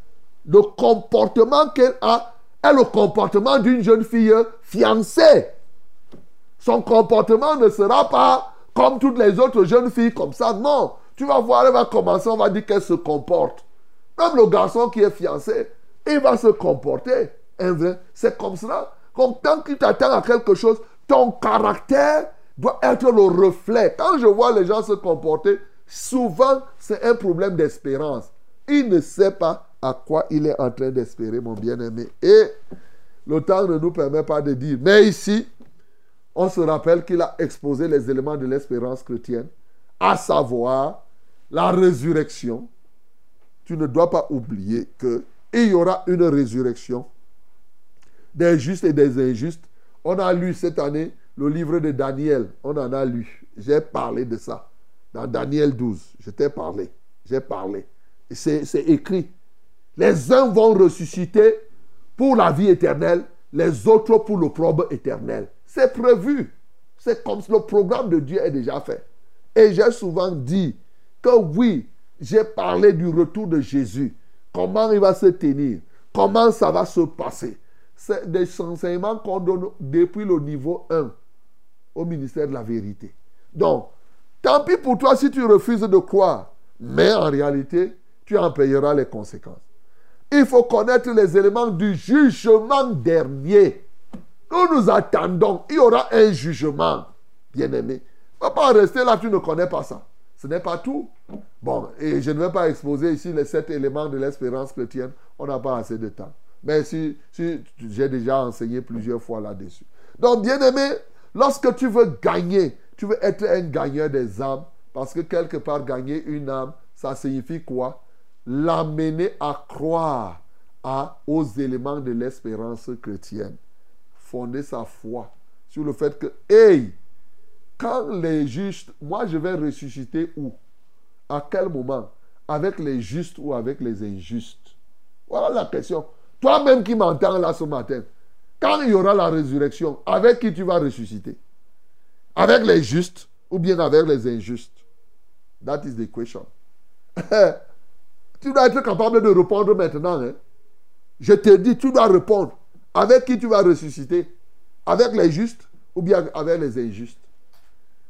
le comportement qu'elle a et le comportement d'une jeune fille fiancée. Son comportement ne sera pas comme toutes les autres jeunes filles comme ça. Non. Tu vas voir, elle va commencer, on va dire qu'elle se comporte. Même le garçon qui est fiancé, il va se comporter. C'est comme cela. Comme tant qu'il t'attend à quelque chose, ton caractère doit être le reflet. Quand je vois les gens se comporter, souvent c'est un problème d'espérance. Il ne sait pas à quoi il est en train d'espérer, mon bien-aimé. Et le temps ne nous permet pas de dire. Mais ici, on se rappelle qu'il a exposé les éléments de l'espérance chrétienne, à savoir la résurrection. Tu ne dois pas oublier que il y aura une résurrection des justes et des injustes. On a lu cette année le livre de Daniel. On en a lu. J'ai parlé de ça. Dans Daniel 12. Je t'ai parlé. J'ai parlé. C'est écrit. Les uns vont ressusciter pour la vie éternelle, les autres pour le probe éternel. C'est prévu. C'est comme le programme de Dieu est déjà fait. Et j'ai souvent dit que oui, j'ai parlé du retour de Jésus comment il va se tenir, comment ça va se passer? C'est des enseignements qu'on donne depuis le niveau 1 au ministère de la vérité. Donc, tant pis pour toi si tu refuses de croire, mais en réalité, tu en payeras les conséquences. Il faut connaître les éléments du jugement dernier. Nous nous attendons, il y aura un jugement, bien-aimé. Ne pas rester là, tu ne connais pas ça. Ce n'est pas tout. Bon, et je ne vais pas exposer ici les sept éléments de l'espérance chrétienne. On n'a pas assez de temps. Mais si, j'ai déjà enseigné plusieurs fois là-dessus. Donc, bien aimé, lorsque tu veux gagner, tu veux être un gagneur des âmes, parce que quelque part, gagner une âme, ça signifie quoi? L'amener à croire à, aux éléments de l'espérance chrétienne. Fonder sa foi sur le fait que, hey, quand les justes, moi je vais ressusciter où? À quel moment? Avec les justes ou avec les injustes? Voilà la question. Toi-même qui m'entends là ce matin, quand il y aura la résurrection, avec qui tu vas ressusciter? Avec les justes ou bien avec les injustes? That is the question. tu dois être capable de répondre maintenant. Hein? Je te dis, tu dois répondre. Avec qui tu vas ressusciter? Avec les justes ou bien avec les injustes?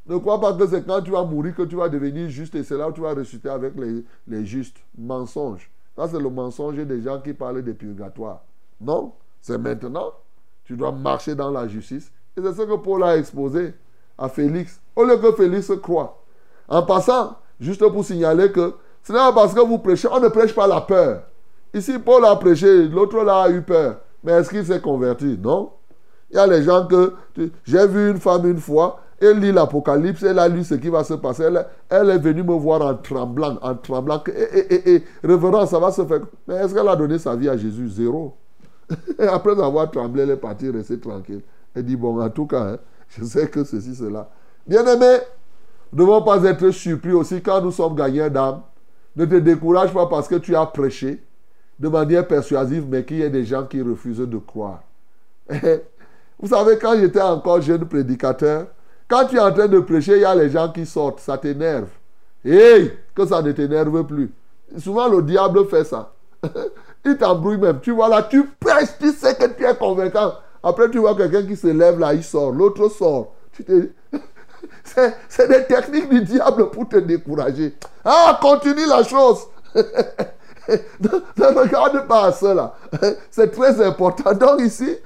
Ne crois pas que c'est quand tu vas mourir que tu vas devenir juste et c'est là où tu vas ressusciter avec les, les justes. Mensonge. Ça, c'est le mensonge des gens qui parlent de purgatoire. Non, c'est maintenant. Tu dois marcher dans la justice. Et c'est ce que Paul a exposé à Félix. Au lieu que Félix croit. En passant, juste pour signaler que ce n'est pas parce que vous prêchez, on ne prêche pas la peur. Ici, Paul a prêché, l'autre là a eu peur. Mais est-ce qu'il s'est converti? Non. Il y a les gens que. J'ai vu une femme une fois, elle lit l'Apocalypse, elle a lu ce qui va se passer. Elle, est venue me voir en tremblant, en tremblant. Et, et, révérend, ça va se faire. Mais est-ce qu'elle a donné sa vie à Jésus? Zéro. Et après avoir tremblé, elle est partie rester tranquille. Elle dit Bon, en tout cas, hein, je sais que ceci, cela. Bien aimé, ne devons pas être surpris aussi quand nous sommes gagnants d'âme. Ne te décourage pas parce que tu as prêché de manière persuasive, mais qu'il y ait des gens qui refusent de croire. Vous savez, quand j'étais encore jeune prédicateur, quand tu es en train de prêcher, il y a les gens qui sortent, ça t'énerve. Hey, que ça ne t'énerve plus. Souvent, le diable fait ça. il t'embrouille même. Tu vois là, tu prêches, tu sais que tu es convaincant. Après, tu vois quelqu'un qui se lève là, il sort. L'autre sort. C'est des techniques du diable pour te décourager. Ah, continue la chose. ne, regarde pas cela. C'est très important. Donc ici,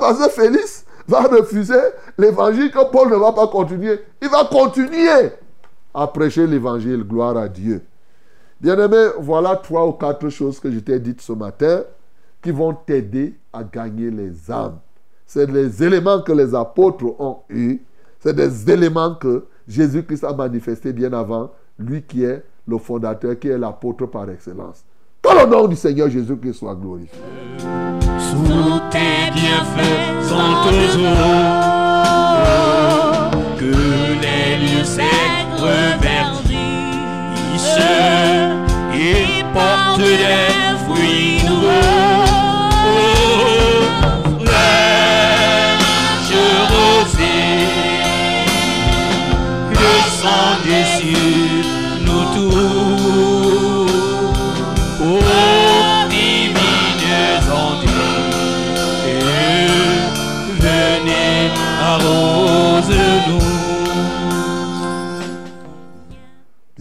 parce que Félix va refuser l'évangile que Paul ne va pas continuer. Il va continuer à prêcher l'évangile. Gloire à Dieu. Bien-aimé, voilà trois ou quatre choses que je t'ai dites ce matin qui vont t'aider à gagner les âmes. C'est les éléments que les apôtres ont eus. C'est des éléments que Jésus-Christ a manifestés bien avant, lui qui est le fondateur, qui est l'apôtre par excellence. Que le nom du Seigneur Jésus-Christ soit glorifié. Sous tes bienfaits sont toujours que les lieux secs revertissent et portent des fruits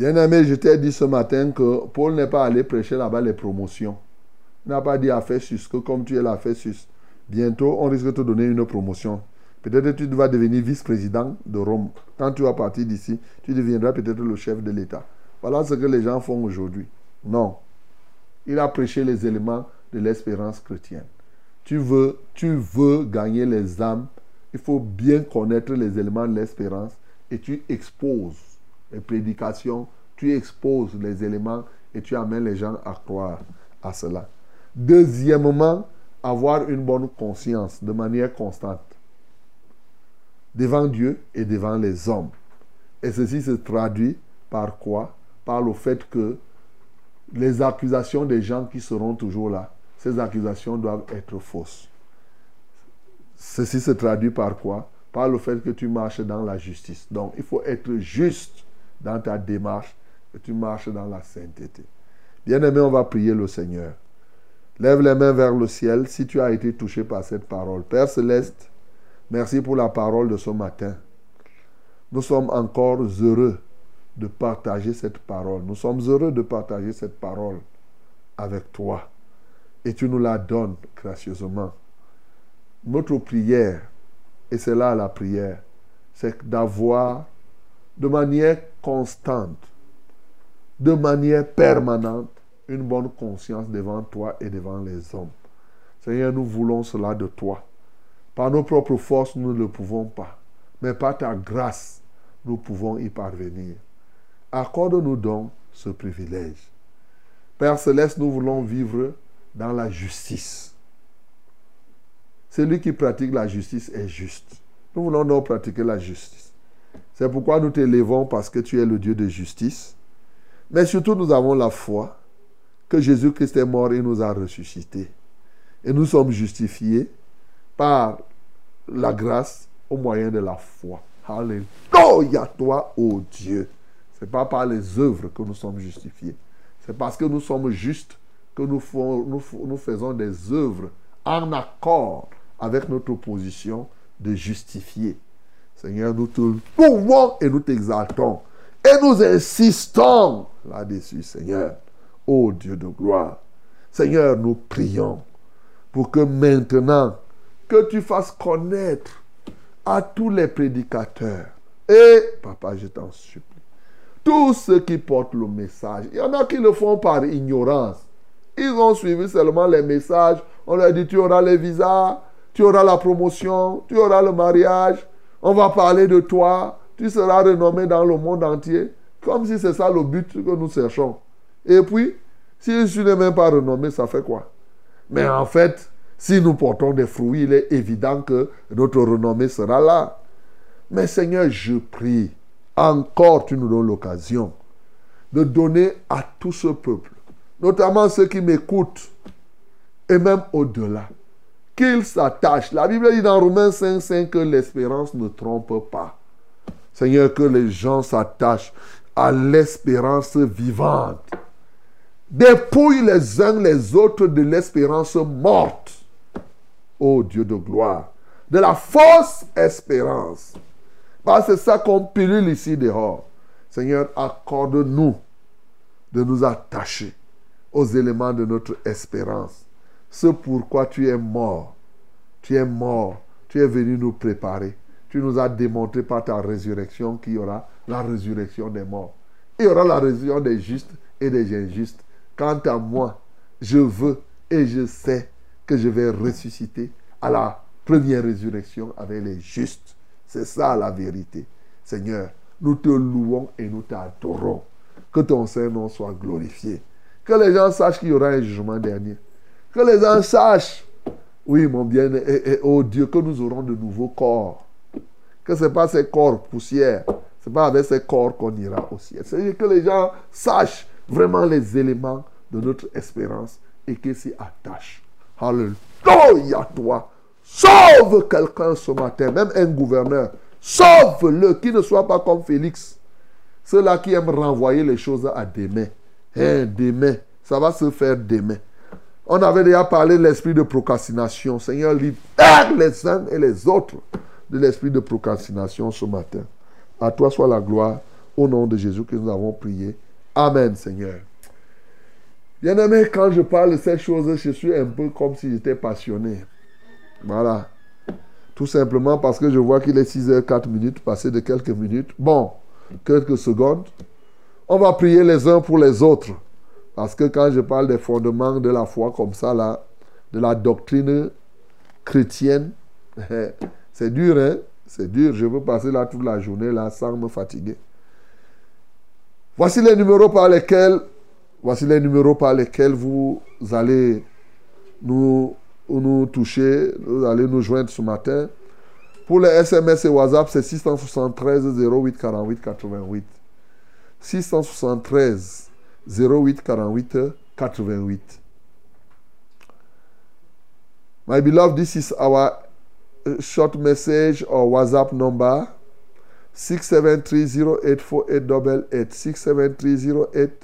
Bien-aimé, je t'ai dit ce matin que Paul n'est pas allé prêcher là-bas les promotions. Il n'a pas dit à Festus que comme tu es là, Festus, bientôt on risque de te donner une promotion. Peut-être que tu vas devenir vice-président de Rome. Quand tu vas partir d'ici, tu deviendras peut-être le chef de l'État. Voilà ce que les gens font aujourd'hui. Non. Il a prêché les éléments de l'espérance chrétienne. Tu veux, tu veux gagner les âmes, il faut bien connaître les éléments de l'espérance et tu exposes les prédications, tu exposes les éléments et tu amènes les gens à croire à cela. Deuxièmement, avoir une bonne conscience de manière constante devant Dieu et devant les hommes. Et ceci se traduit par quoi? Par le fait que les accusations des gens qui seront toujours là, ces accusations doivent être fausses. Ceci se traduit par quoi? Par le fait que tu marches dans la justice. Donc, il faut être juste dans ta démarche et tu marches dans la sainteté. Bien-aimé, on va prier le Seigneur. Lève les mains vers le ciel si tu as été touché par cette parole. Père céleste, merci pour la parole de ce matin. Nous sommes encore heureux de partager cette parole. Nous sommes heureux de partager cette parole avec toi. Et tu nous la donnes gracieusement. Notre prière, et c'est là la prière, c'est d'avoir de manière constante de manière permanente une bonne conscience devant toi et devant les hommes. Seigneur, nous voulons cela de toi. Par nos propres forces, nous ne le pouvons pas. Mais par ta grâce, nous pouvons y parvenir. Accorde-nous donc ce privilège. Père céleste, nous voulons vivre dans la justice. Celui qui pratique la justice est juste. Nous voulons donc pratiquer la justice. C'est pourquoi nous t'élèvons parce que tu es le Dieu de justice. Mais surtout, nous avons la foi que Jésus-Christ est mort et nous a ressuscités. Et nous sommes justifiés par la grâce au moyen de la foi. Alléluia toi, ô Dieu. Ce n'est pas par les œuvres que nous sommes justifiés. C'est parce que nous sommes justes que nous, faisons des œuvres en accord avec notre position de justifié. Seigneur, nous te louons et nous t'exaltons. Et nous insistons là-dessus, Seigneur. Ô Dieu de gloire. Seigneur, nous prions pour que maintenant, que tu fasses connaître à tous les prédicateurs. Et, papa, je t'en supplie, tous ceux qui portent le message, il y en a qui le font par ignorance. Ils ont suivi seulement les messages. On leur dit, tu auras les visas, tu auras la promotion, tu auras le mariage, on va parler de toi, tu seras renommé dans le monde entier, comme si c'est ça le but que nous cherchons. Et puis, si je n'ai même pas renommé, ça fait quoi? Mais en fait, si nous portons des fruits, il est évident que notre renommée sera là. Mais Seigneur, je prie, encore tu nous donnes l'occasion de donner à tout ce peuple, notamment ceux qui m'écoutent, et même au-delà, qu'ils s'attachent. La Bible dit dans Romains 5, 5 que l'espérance ne trompe pas. Seigneur, que les gens s'attachent à l'espérance vivante. Dépouille les uns les autres de l'espérance morte. Ô Dieu de gloire. De la fausse espérance. Parce que c'est ça qu'on pilule ici dehors. Seigneur, accorde-nous de nous attacher aux éléments de notre espérance ce pourquoi tu es mort. Tu es mort. Tu es venu nous préparer. Tu nous as démontré par ta résurrection qu'il y aura la résurrection des morts. Il y aura la résurrection des justes et des injustes. Quant à moi, je veux et je sais que je vais ressusciter à la première résurrection avec les justes. C'est ça la vérité. Seigneur, nous te louons et nous t'adorons. Que ton Saint-Nom soit glorifié. Que les gens sachent qu'il y aura un jugement dernier. Que les gens sachent, oui, mon bien, et, oh Dieu, que nous aurons de nouveaux corps. Que ce n'est pas ces corps poussière, ce n'est pas avec ces corps qu'on ira au ciel. C'est que les gens sachent vraiment les éléments de notre espérance et qu'ils s'y attachent. Alléluia, toi. Sauve quelqu'un ce matin, même un gouverneur. Sauve-le, qui ne soit pas comme Félix. Ceux-là qui aiment renvoyer les choses à demain. Hein, demain, ça va se faire demain. On avait déjà parlé de l'esprit de procrastination. Seigneur, libère les uns et les autres de l'esprit de procrastination ce matin. À toi soit la gloire. Au nom de Jésus que nous avons prié. Amen, Seigneur. Bien-aimé, quand je parle de ces choses, je suis un peu comme si j'étais passionné. Voilà. Tout simplement parce que je vois qu'il est 6 h 4 minutes, passé de quelques minutes. Bon, quelques secondes. On va prier les uns pour les autres. Parce que quand je parle des fondements de la foi comme ça, là, de la doctrine chrétienne, c'est dur, hein? C'est dur. Je veux passer là toute la journée, là, sans me fatiguer. Voici les numéros par lesquels, voici les numéros par lesquels vous allez nous, nous toucher, vous allez nous joindre ce matin. Pour les SMS et WhatsApp, c'est 673 08 48 88. 673 08 48 88. My beloved, this is our short message or WhatsApp number 673084888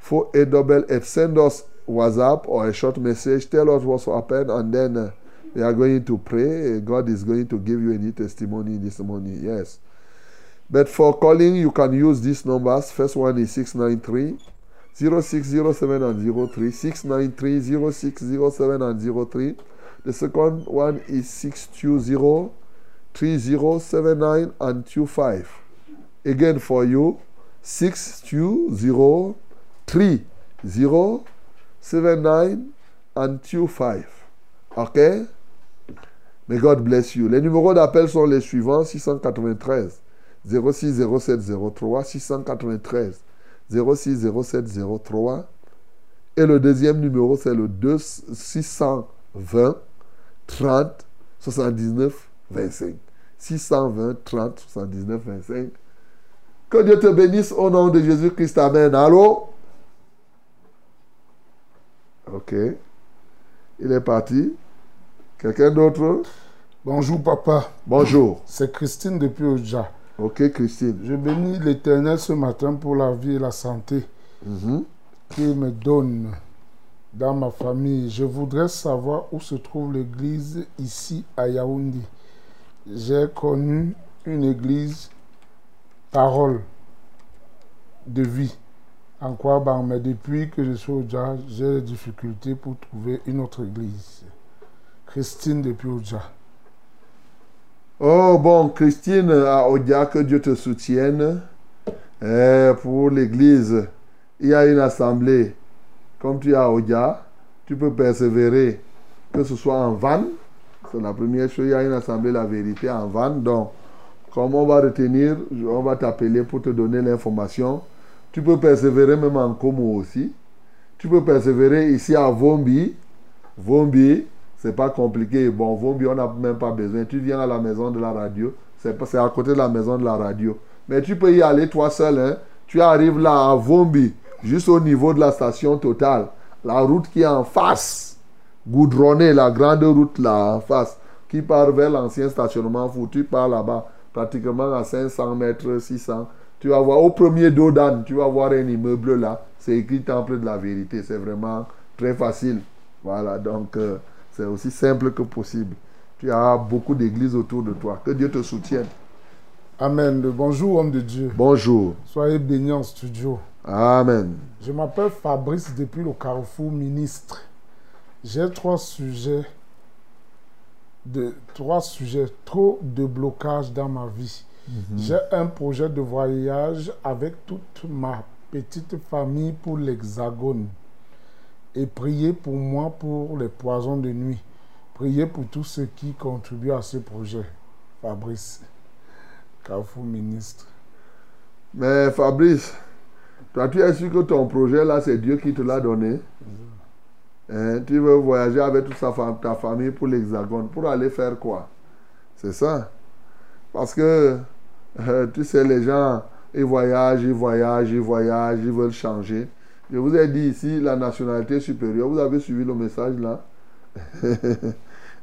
673084888. Send us WhatsApp or a short message. Tell us what's happened, and then uh, we are going to pray. God is going to give you any testimony this morning. Yes. But for calling, you can use these numbers. First one is 693 0607 and 03, 693 0607 and 03. The second one is 620 3079 and 25. Again for you, 6203 0 79 and 25. OK? May God bless you. Les numéros d'appel sont les suivants 693 06 07 03 693 06 07 03 et le deuxième numéro c'est le 2 620 30 79 25. 620 30 79 25. Que Dieu te bénisse au nom de Jésus-Christ. Amen. Allô? Ok. Il est parti. Quelqu'un d'autre? Bonjour papa, Bonjour. c'est Christine depuis Oja. Ok, Christine. Je bénis l'Éternel ce matin pour la vie et la santé Mhm. qu'il me donne dans ma famille. Je voudrais savoir où se trouve l'église ici à Yaoundé. J'ai connu une église parole de vie en Kouaban, mais depuis que je suis au Dja, j'ai des difficultés pour trouver une autre église. Christine depuis Oja. Oh bon, Christine à Odia, que Dieu te soutienne. Eh, pour l'église, il y a une assemblée. Comme tu à Odia, tu peux persévérer, que ce soit en vanne. C'est la première chose, il y a une assemblée, la vérité, en vanne. Donc, comme on va retenir, on va t'appeler pour te donner l'information. Tu peux persévérer même en Como aussi. Tu peux persévérer ici à Vombi. Vombi, c'est pas compliqué. Bon, Vombi, on n'a même pas besoin. Tu viens à la maison de la radio. C'est à côté de la maison de la radio. Mais tu peux y aller toi seul. Hein. Tu arrives là à Vombi, juste au niveau de la station totale. La route qui est en face, goudronnée, la grande route là en face, qui part vers l'ancien stationnement fou. Tu pars là-bas, pratiquement à 500 mètres, 600. Tu vas voir au premier dos d'âne, tu vas voir un immeuble là. C'est écrit Temple de la vérité. C'est vraiment très facile. Voilà, donc euh, c'est aussi simple que possible. Tu as beaucoup d'églises autour de toi. Que Dieu te soutienne. Amen. Bonjour homme de Dieu. Bonjour. Soyez bénis en studio. Amen. Je m'appelle Fabrice depuis le Carrefour Ministre. J'ai trois sujets, de, trois sujets, trop de blocages dans ma vie. J'ai un projet de voyage avec toute ma petite famille pour l'Hexagone. Et priez pour moi pour les poisons de nuit. Priez pour tous ceux qui contribuent à ce projet. Fabrice, Carrefour Ministre. Mais Fabrice, toi, tu es sûr que ton projet là, c'est Dieu qui te l'a donné. Hein, tu veux voyager avec toute ta famille pour l'Hexagone. Pour aller faire quoi? C'est ça. Parce que, euh, tu sais, les gens, ils voyagent, ils voyagent, ils voyagent, ils veulent changer. Je vous ai dit ici, la nationalité supérieure. Vous avez suivi le message là?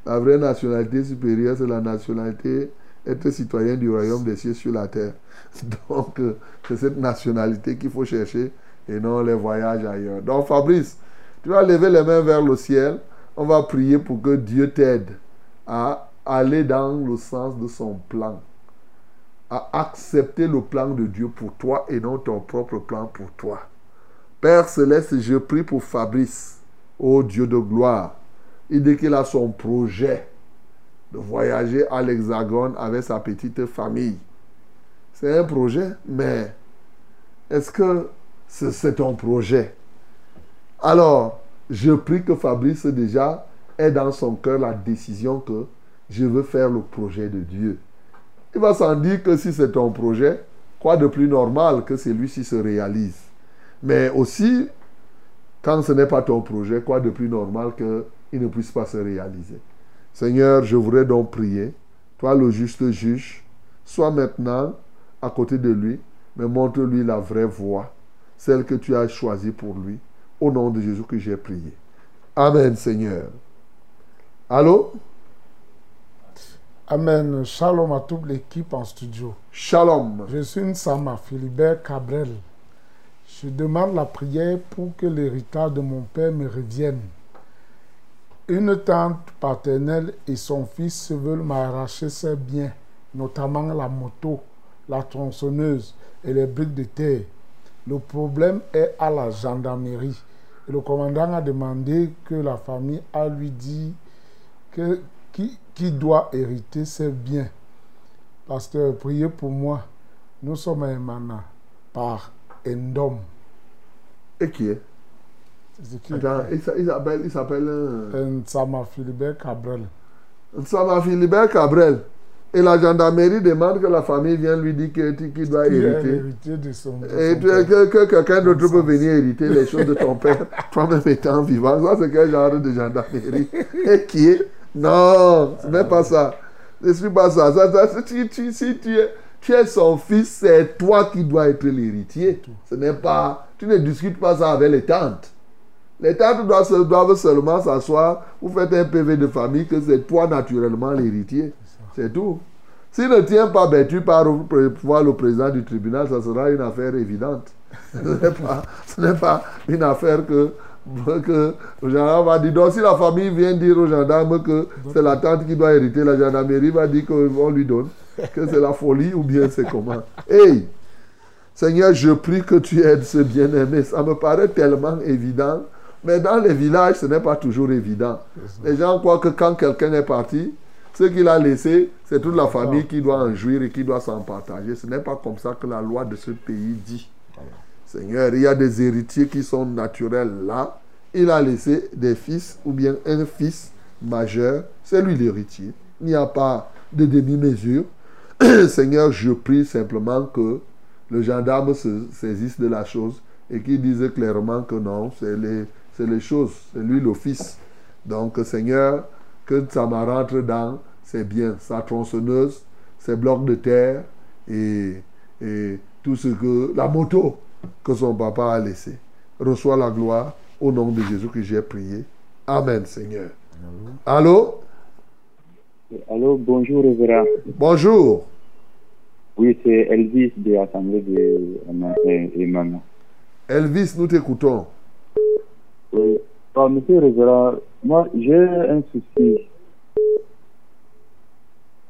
La vraie nationalité supérieure, c'est la nationalité être citoyen du royaume des cieux sur la terre. Donc, euh, c'est cette nationalité qu'il faut chercher et non les voyages ailleurs. Donc, Fabrice, tu vas lever les mains vers le ciel. On va prier pour que Dieu t'aide à aller dans le sens de son plan. À accepter le plan de Dieu pour toi et non ton propre plan pour toi. Père céleste, je prie pour Fabrice, ô Dieu de gloire. Il dit qu'il a son projet de voyager à l'Hexagone avec sa petite famille. C'est un projet, mais est-ce que c'est ton projet? Alors, je prie que Fabrice déjà ait dans son cœur la décision que je veux faire le projet de Dieu. Il va s'en dire que si c'est ton projet, quoi de plus normal que celui-ci se réalise? Mais aussi, quand ce n'est pas ton projet, quoi de plus normal qu'il ne puisse pas se réaliser? Seigneur, je voudrais donc prier. Toi, le juste juge, sois maintenant à côté de lui, mais montre-lui la vraie voie, celle que tu as choisie pour lui. Au nom de Jésus que j'ai prié. Amen, Seigneur. Allô? Amen. Shalom à toute l'équipe en studio. Shalom. Je suis une Sama, Philibert Cabrel. Je demande la prière pour que l'héritage de mon père me revienne. Une tante paternelle et son fils veulent m'arracher ses biens, notamment la moto, la tronçonneuse et les briques de terre. Le problème est à la gendarmerie. Le commandant a demandé que la famille a lui dit qui, doit hériter ses biens. Pasteur, priez pour moi. Nous sommes à Emana. par Endom. Et qui est? Attends, il s'a- il s'appelle. Il s'appelle. euh, Nsama Philibert Cabrel. Nsama Philibert Cabrel. Et la gendarmerie demande que la famille vienne lui dire qu'il doit hériter. l'héritier de son. de Et son tu- père. que, que quelqu'un d'autre peut venir hériter les choses de ton père, toi-même étant vivant. Ça, c'est quel genre de gendarmerie? Et qui est? Non, ce n'est pas ça. Ce n'est pas ça. ça, ça si, tu, si tu es, tu es son fils, c'est toi qui dois être l'héritier. Ce n'est pas. Tu ne discutes pas ça avec les tantes. Les tantes doivent, se- doivent seulement s'asseoir. Vous faites un PV de famille que c'est toi naturellement l'héritier. C'est tout. S'il ne tient pas, ben, tu pars voir le président du tribunal, ça sera une affaire évidente. Ce n'est pas, une affaire que, que le gendarme va dire. Donc, si la famille vient dire au gendarme que c'est la tante qui doit hériter, la gendarmerie va dire qu'on lui donne, que c'est la folie ou bien c'est comment. Hey! Seigneur, je prie que tu aides ce bien-aimé. Ça me paraît tellement évident. Mais dans les villages, ce n'est pas toujours évident. Les gens croient que quand quelqu'un est parti, ce qu'il a laissé, c'est toute la famille qui doit en jouir et qui doit s'en partager. Ce n'est pas comme ça que la loi de ce pays dit. Seigneur, il y a des héritiers qui sont naturels là. Il a laissé des fils ou bien un fils majeur. C'est lui l'héritier. Il n'y a pas de demi-mesure. Seigneur, je prie simplement que le gendarme se saisisse de la chose et qu'il dise clairement que non, c'est les, c'est les choses, c'est lui l'office. Donc, Seigneur, que ça me rentre dans ses biens, sa tronçonneuse, ses blocs de terre et, et tout ce que, la moto que son papa a laissé. Reçois la gloire au nom de Jésus que j'ai prié. Amen, Seigneur. Allô? Allô, bonjour, révérend. Bonjour. Oui, c'est Elvis de l'Assemblée de Maman. Elvis, nous t'écoutons. Monsieur révérend, moi, j'ai un souci.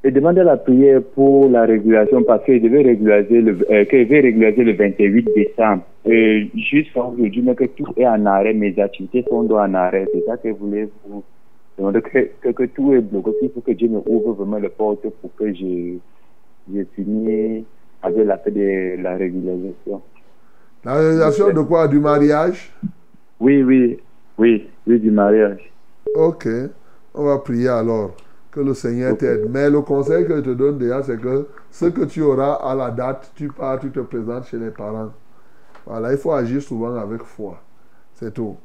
Je demandais la prière pour la régulation parce qu'il devait régulariser le, euh, devait régulariser le 28 décembre. Et jusqu'à aujourd'hui, mais que tout est en arrêt, mes activités sont en arrêt. C'est ça que je voulais vous demander, que, que, tout est bloqué. Il faut que Dieu me ouvre vraiment les portes pour que je, je finisse avec la paix de la régularisation. La réalisation de quoi? Du mariage? Oui, oui, oui, oui, du mariage. Ok. On va prier alors. Que le Seigneur t'aide. Mais le conseil que je te donne déjà, c'est que ce que tu auras à la date, tu pars, tu te présentes chez les parents. Voilà, il faut agir souvent avec foi. C'est tout.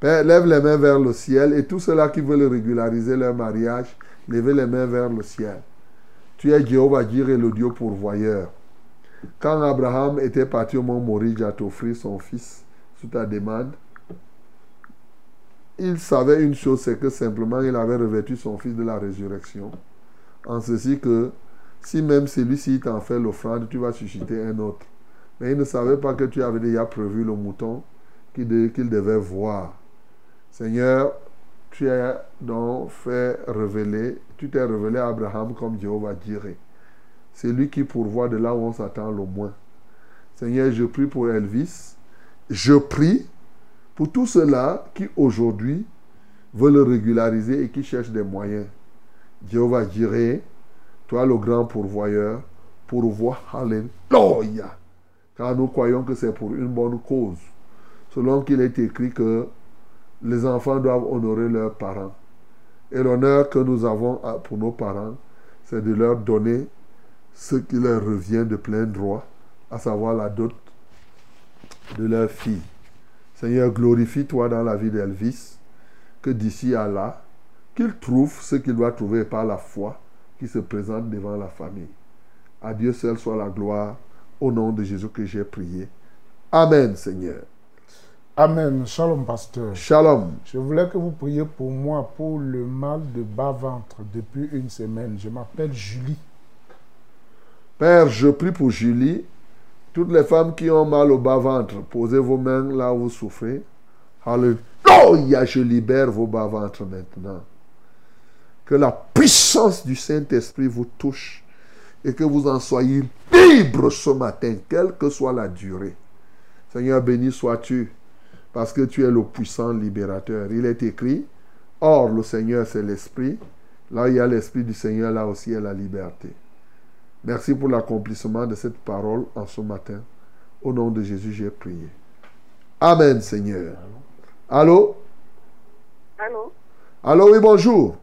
Père, lève les mains vers le ciel et tous ceux-là qui veulent régulariser leur mariage, levez les mains vers le ciel. Tu es Jéhovah Jireh, le Dieu pourvoyeur. Quand Abraham était parti au mont Moridj à t'offrir son fils sous ta demande, il savait une chose, c'est que simplement il avait revêtu son fils de la résurrection. En ceci que si même celui-ci t'en fait l'offrande, tu vas susciter un autre. Mais il ne savait pas que tu avais déjà prévu le mouton qu'il de- qu'il devait voir. Seigneur, tu as donc fait révéler, tu t'es révélé à Abraham comme Jéhovah Jireh. C'est lui qui pourvoit de là où on s'attend le moins. Seigneur, je prie pour Elvis. Je prie pour tous ceux-là qui aujourd'hui veulent le régulariser et qui cherchent des moyens. Jéhovah Jireh, toi le grand pourvoyeur, pourvois, Alléluia. Car nous croyons que c'est pour une bonne cause. Selon qu'il est écrit que les enfants doivent honorer leurs parents. Et l'honneur que nous avons pour nos parents, c'est de leur donner ce qui leur revient de plein droit, à savoir la dot de leur fille. Seigneur, glorifie-toi dans la vie d'Elvis, que d'ici à là, qu'il trouve ce qu'il doit trouver par la foi qui se présente devant la famille. À Dieu seul soit la gloire, au nom de Jésus que j'ai prié. Amen, Seigneur. Amen. Shalom, pasteur. Shalom. Je voulais que vous priez pour moi pour le mal de bas-ventre depuis une semaine. Je m'appelle Julie. Père, je prie pour Julie. Toutes les femmes qui ont mal au bas-ventre, posez vos mains là où vous souffrez. Alléluia, je libère vos bas-ventres maintenant. Que la puissance du Saint-Esprit vous touche et que vous en soyez libre ce matin, quelle que soit la durée. Seigneur, béni sois-tu, parce que tu es le puissant libérateur. Il est écrit, Or le Seigneur c'est l'Esprit. Là où il y a l'Esprit du Seigneur, là aussi il y a la liberté. Merci pour l'accomplissement de cette parole en ce matin. Au nom de Jésus, j'ai prié. Amen, Seigneur. Allô? Allô? Allô, oui, bonjour.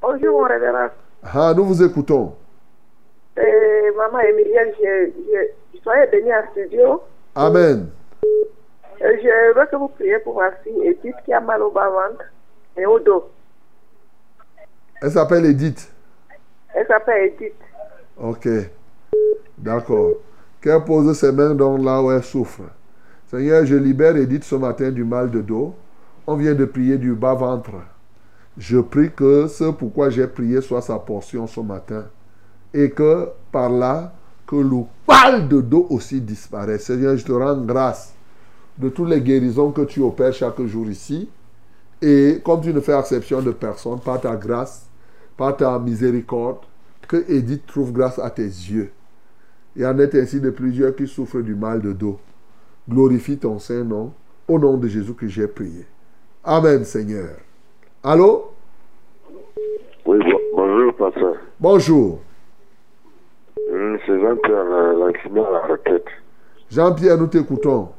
Bonjour, mon révérend. Ah, nous vous écoutons. Euh, maman Emilienne, je, je, soyez bénie en studio. Amen. Euh, je veux que vous priez pour ma fille Edith qui a mal au bas-ventre et au dos. Elle s'appelle Edith. Elle s'appelle Edith. Ok. D'accord. Qu'elle pose ses mains dans là où elle souffre? Seigneur, je libère Edith ce matin du mal de dos. On vient de prier du bas-ventre. Je prie que ce pourquoi j'ai prié soit sa portion ce matin. Et que par là, que le mal de dos aussi disparaisse. Seigneur, je te rends grâce de toutes les guérisons que tu opères chaque jour ici. Et comme tu ne fais exception de personne, par ta grâce, par ta miséricorde, que Edith trouve grâce à tes yeux. Il y en est ainsi de plusieurs qui souffrent du mal de dos. Glorifie ton Saint-Nom. Au nom de Jésus que j'ai prié. Amen, Seigneur. Allô? Oui, bon- bonjour, pasteur. Bonjour. Hum, C'est Jean-Pierre, la- l'accident à la requête. Jean-Pierre, nous t'écoutons.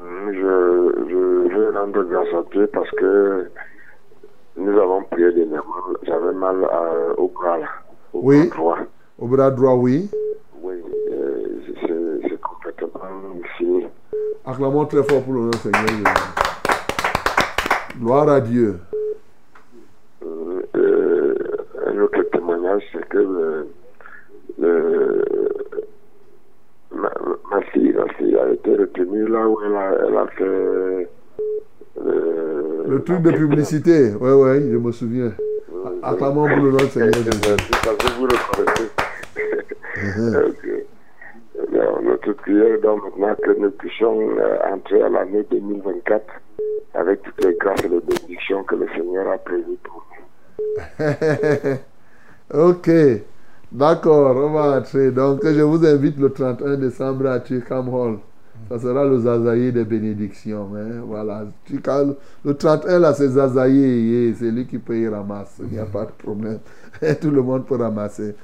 Hum, Je, je vais rendre grâce à Dieu parce que nous avons prié dernièrement. J'avais mal à- au bras, là, au Oui. bras droit. Au bras droit, oui. Oui, euh, c'est complètement fini. Acclamons très fort pour le nom Seigneur. Gloire à Dieu. Euh, un autre témoignage, c'est que le, le- ma, ma fille, ma fille a été retenue là où elle a, elle a fait le, truc de publicité. Oui, oui, je me souviens. Acclamons pour le nom du Seigneur Jésus. Parce que vous le connaissez. Ok. Alors, notre prière donc maintenant que nous puissions euh, entrer à l'année 2024 avec toutes les grâces et les bénédictions que le Seigneur a prévues pour nous. ok. D'accord, on va entrer. Donc, je vous invite le 31 décembre à Chickham Hall. Ça sera le Zazaïe des bénédictions. hein. Voilà. Le 31, là, c'est Zazaïe. C'est lui qui peut y ramasser. Il n'y a pas de problème. Tout le monde peut ramasser.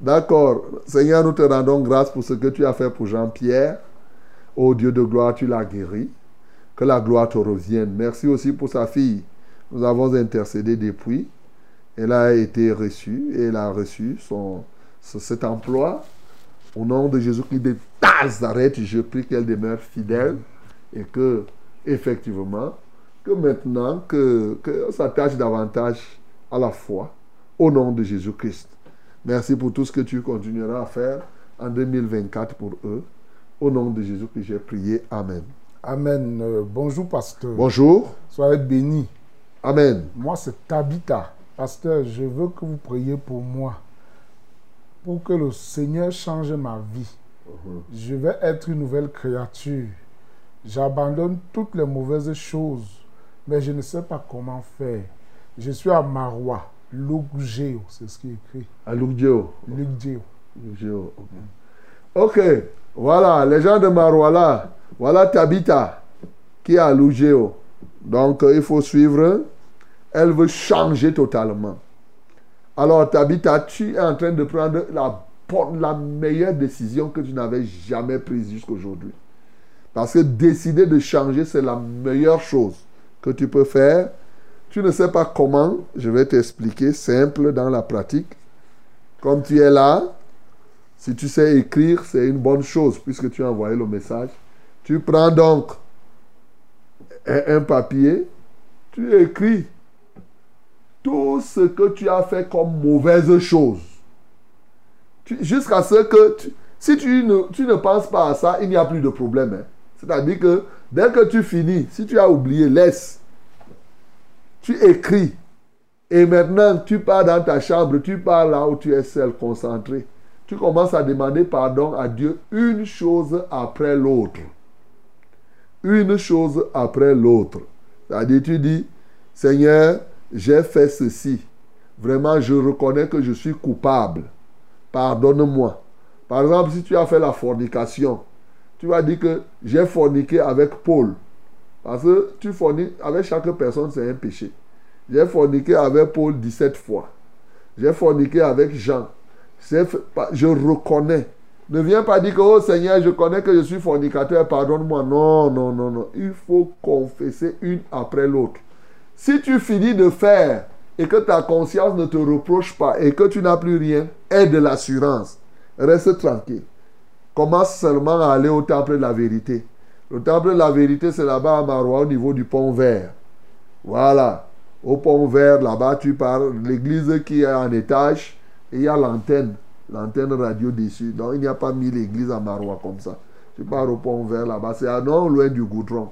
D'accord. Seigneur, nous te rendons grâce pour ce que tu as fait pour Jean-Pierre. Ô Dieu de gloire, tu l'as guéri. Que la gloire te revienne. Merci aussi pour sa fille. Nous avons intercédé depuis. Elle a été reçue et elle a reçu son, ce- cet emploi. Au nom de Jésus-Christ de Nazareth, je prie qu'elle demeure fidèle et que, effectivement, que maintenant, que, que s'attache davantage à la foi. Au nom de Jésus-Christ. Merci pour tout ce que tu continueras à faire en 2024 pour eux. Au nom de Jésus que j'ai prié. Amen. Amen. Euh, bonjour, pasteur. Bonjour. Soyez bénis. Amen. Moi, c'est Tabitha. Pasteur, je veux que vous priez pour moi. Pour que le Seigneur change ma vie. Je vais être une nouvelle créature. J'abandonne toutes les mauvaises choses. Mais je ne sais pas comment faire. Je suis à Marois, Lugeo, c'est ce qui est écrit. À. Lugeo. Lugeo, ok. Ok. Voilà, les gens de Marois là. Voilà Tabitha qui est à Lugeo. Donc, euh, il faut suivre. Elle veut changer totalement. Alors, Tabitha, tu es en train de prendre la, la meilleure décision que tu n'avais jamais prise jusqu'aujourd'hui. Parce que décider de changer, c'est la meilleure chose que tu peux faire. Tu ne sais pas comment, je vais t'expliquer simple dans la pratique. Comme tu es là, si tu sais écrire, c'est une bonne chose puisque tu as envoyé le message. Tu prends donc un papier, tu écris tout ce que tu as fait comme mauvaise chose. Jusqu'à ce que, si tu ne, tu ne penses pas à ça, il n'y a plus de problème. hein. C'est-à-dire que dès que tu finis, si tu as oublié, laisse. Tu écris. Et maintenant, tu pars dans ta chambre, tu pars là où tu es seul, concentré. Tu commences à demander pardon à Dieu une chose après l'autre. Une chose après l'autre. C'est-à-dire, tu dis, Seigneur, j'ai fait ceci. Vraiment, je reconnais que je suis coupable. Pardonne-moi. Par exemple, si tu as fait la fornication, tu vas dire que j'ai forniqué avec Paul. Parce que tu forniques avec chaque personne, c'est un péché. J'ai forniqué avec Paul 17 fois. J'ai forniqué avec Jean. Je reconnais. Ne viens pas dire que, oh Seigneur, je connais que je suis fornicateur, pardonne-moi. Non, non, non, non. Il faut confesser une après l'autre. Si tu finis de faire et que ta conscience ne te reproche pas et que tu n'as plus rien, aie de l'assurance. Reste tranquille. Commence seulement à aller au temple de la vérité. Le temple de la vérité, c'est là-bas à Marois, au niveau du pont vert. Voilà. Au pont vert, là-bas, tu pars. L'église qui est en étage, il y a l'antenne. L'antenne radio dessus. Donc, il n'y a pas mis l'église à Marois comme ça. Tu pars au pont vert là-bas. C'est à non loin du goudron.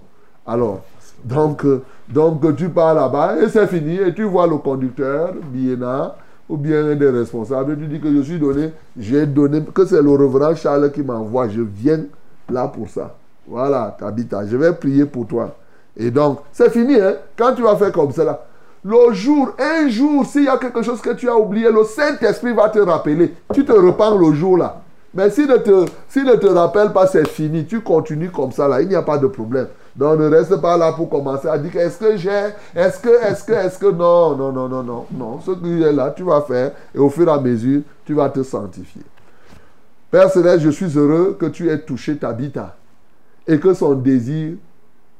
Alors, donc, euh, donc tu pars là-bas et c'est fini. Et tu vois le conducteur, Biena, ou bien un des responsables. Tu dis que je suis donné, j'ai donné, que c'est le reverend Charles qui m'envoie. Je viens là pour ça. Voilà, Tabitha, je vais prier pour toi. Et donc, c'est fini, hein? Quand tu vas faire comme cela, le jour, un jour, s'il y a quelque chose que tu as oublié, le Saint-Esprit va te rappeler. Tu te repens le jour là. Mais s'il ne te, s'il ne te rappelle pas, c'est fini. Tu continues comme ça là. Il n'y a pas de problème. Donc ne reste pas là pour commencer à dire est-ce que j'ai, est-ce que, est-ce que, est-ce que, non, non, non, non, non, non. Ce qui est là, tu vas faire et au fur et à mesure, tu vas te sanctifier. Père Céleste, je suis heureux que tu aies touché Tabitha et que son désir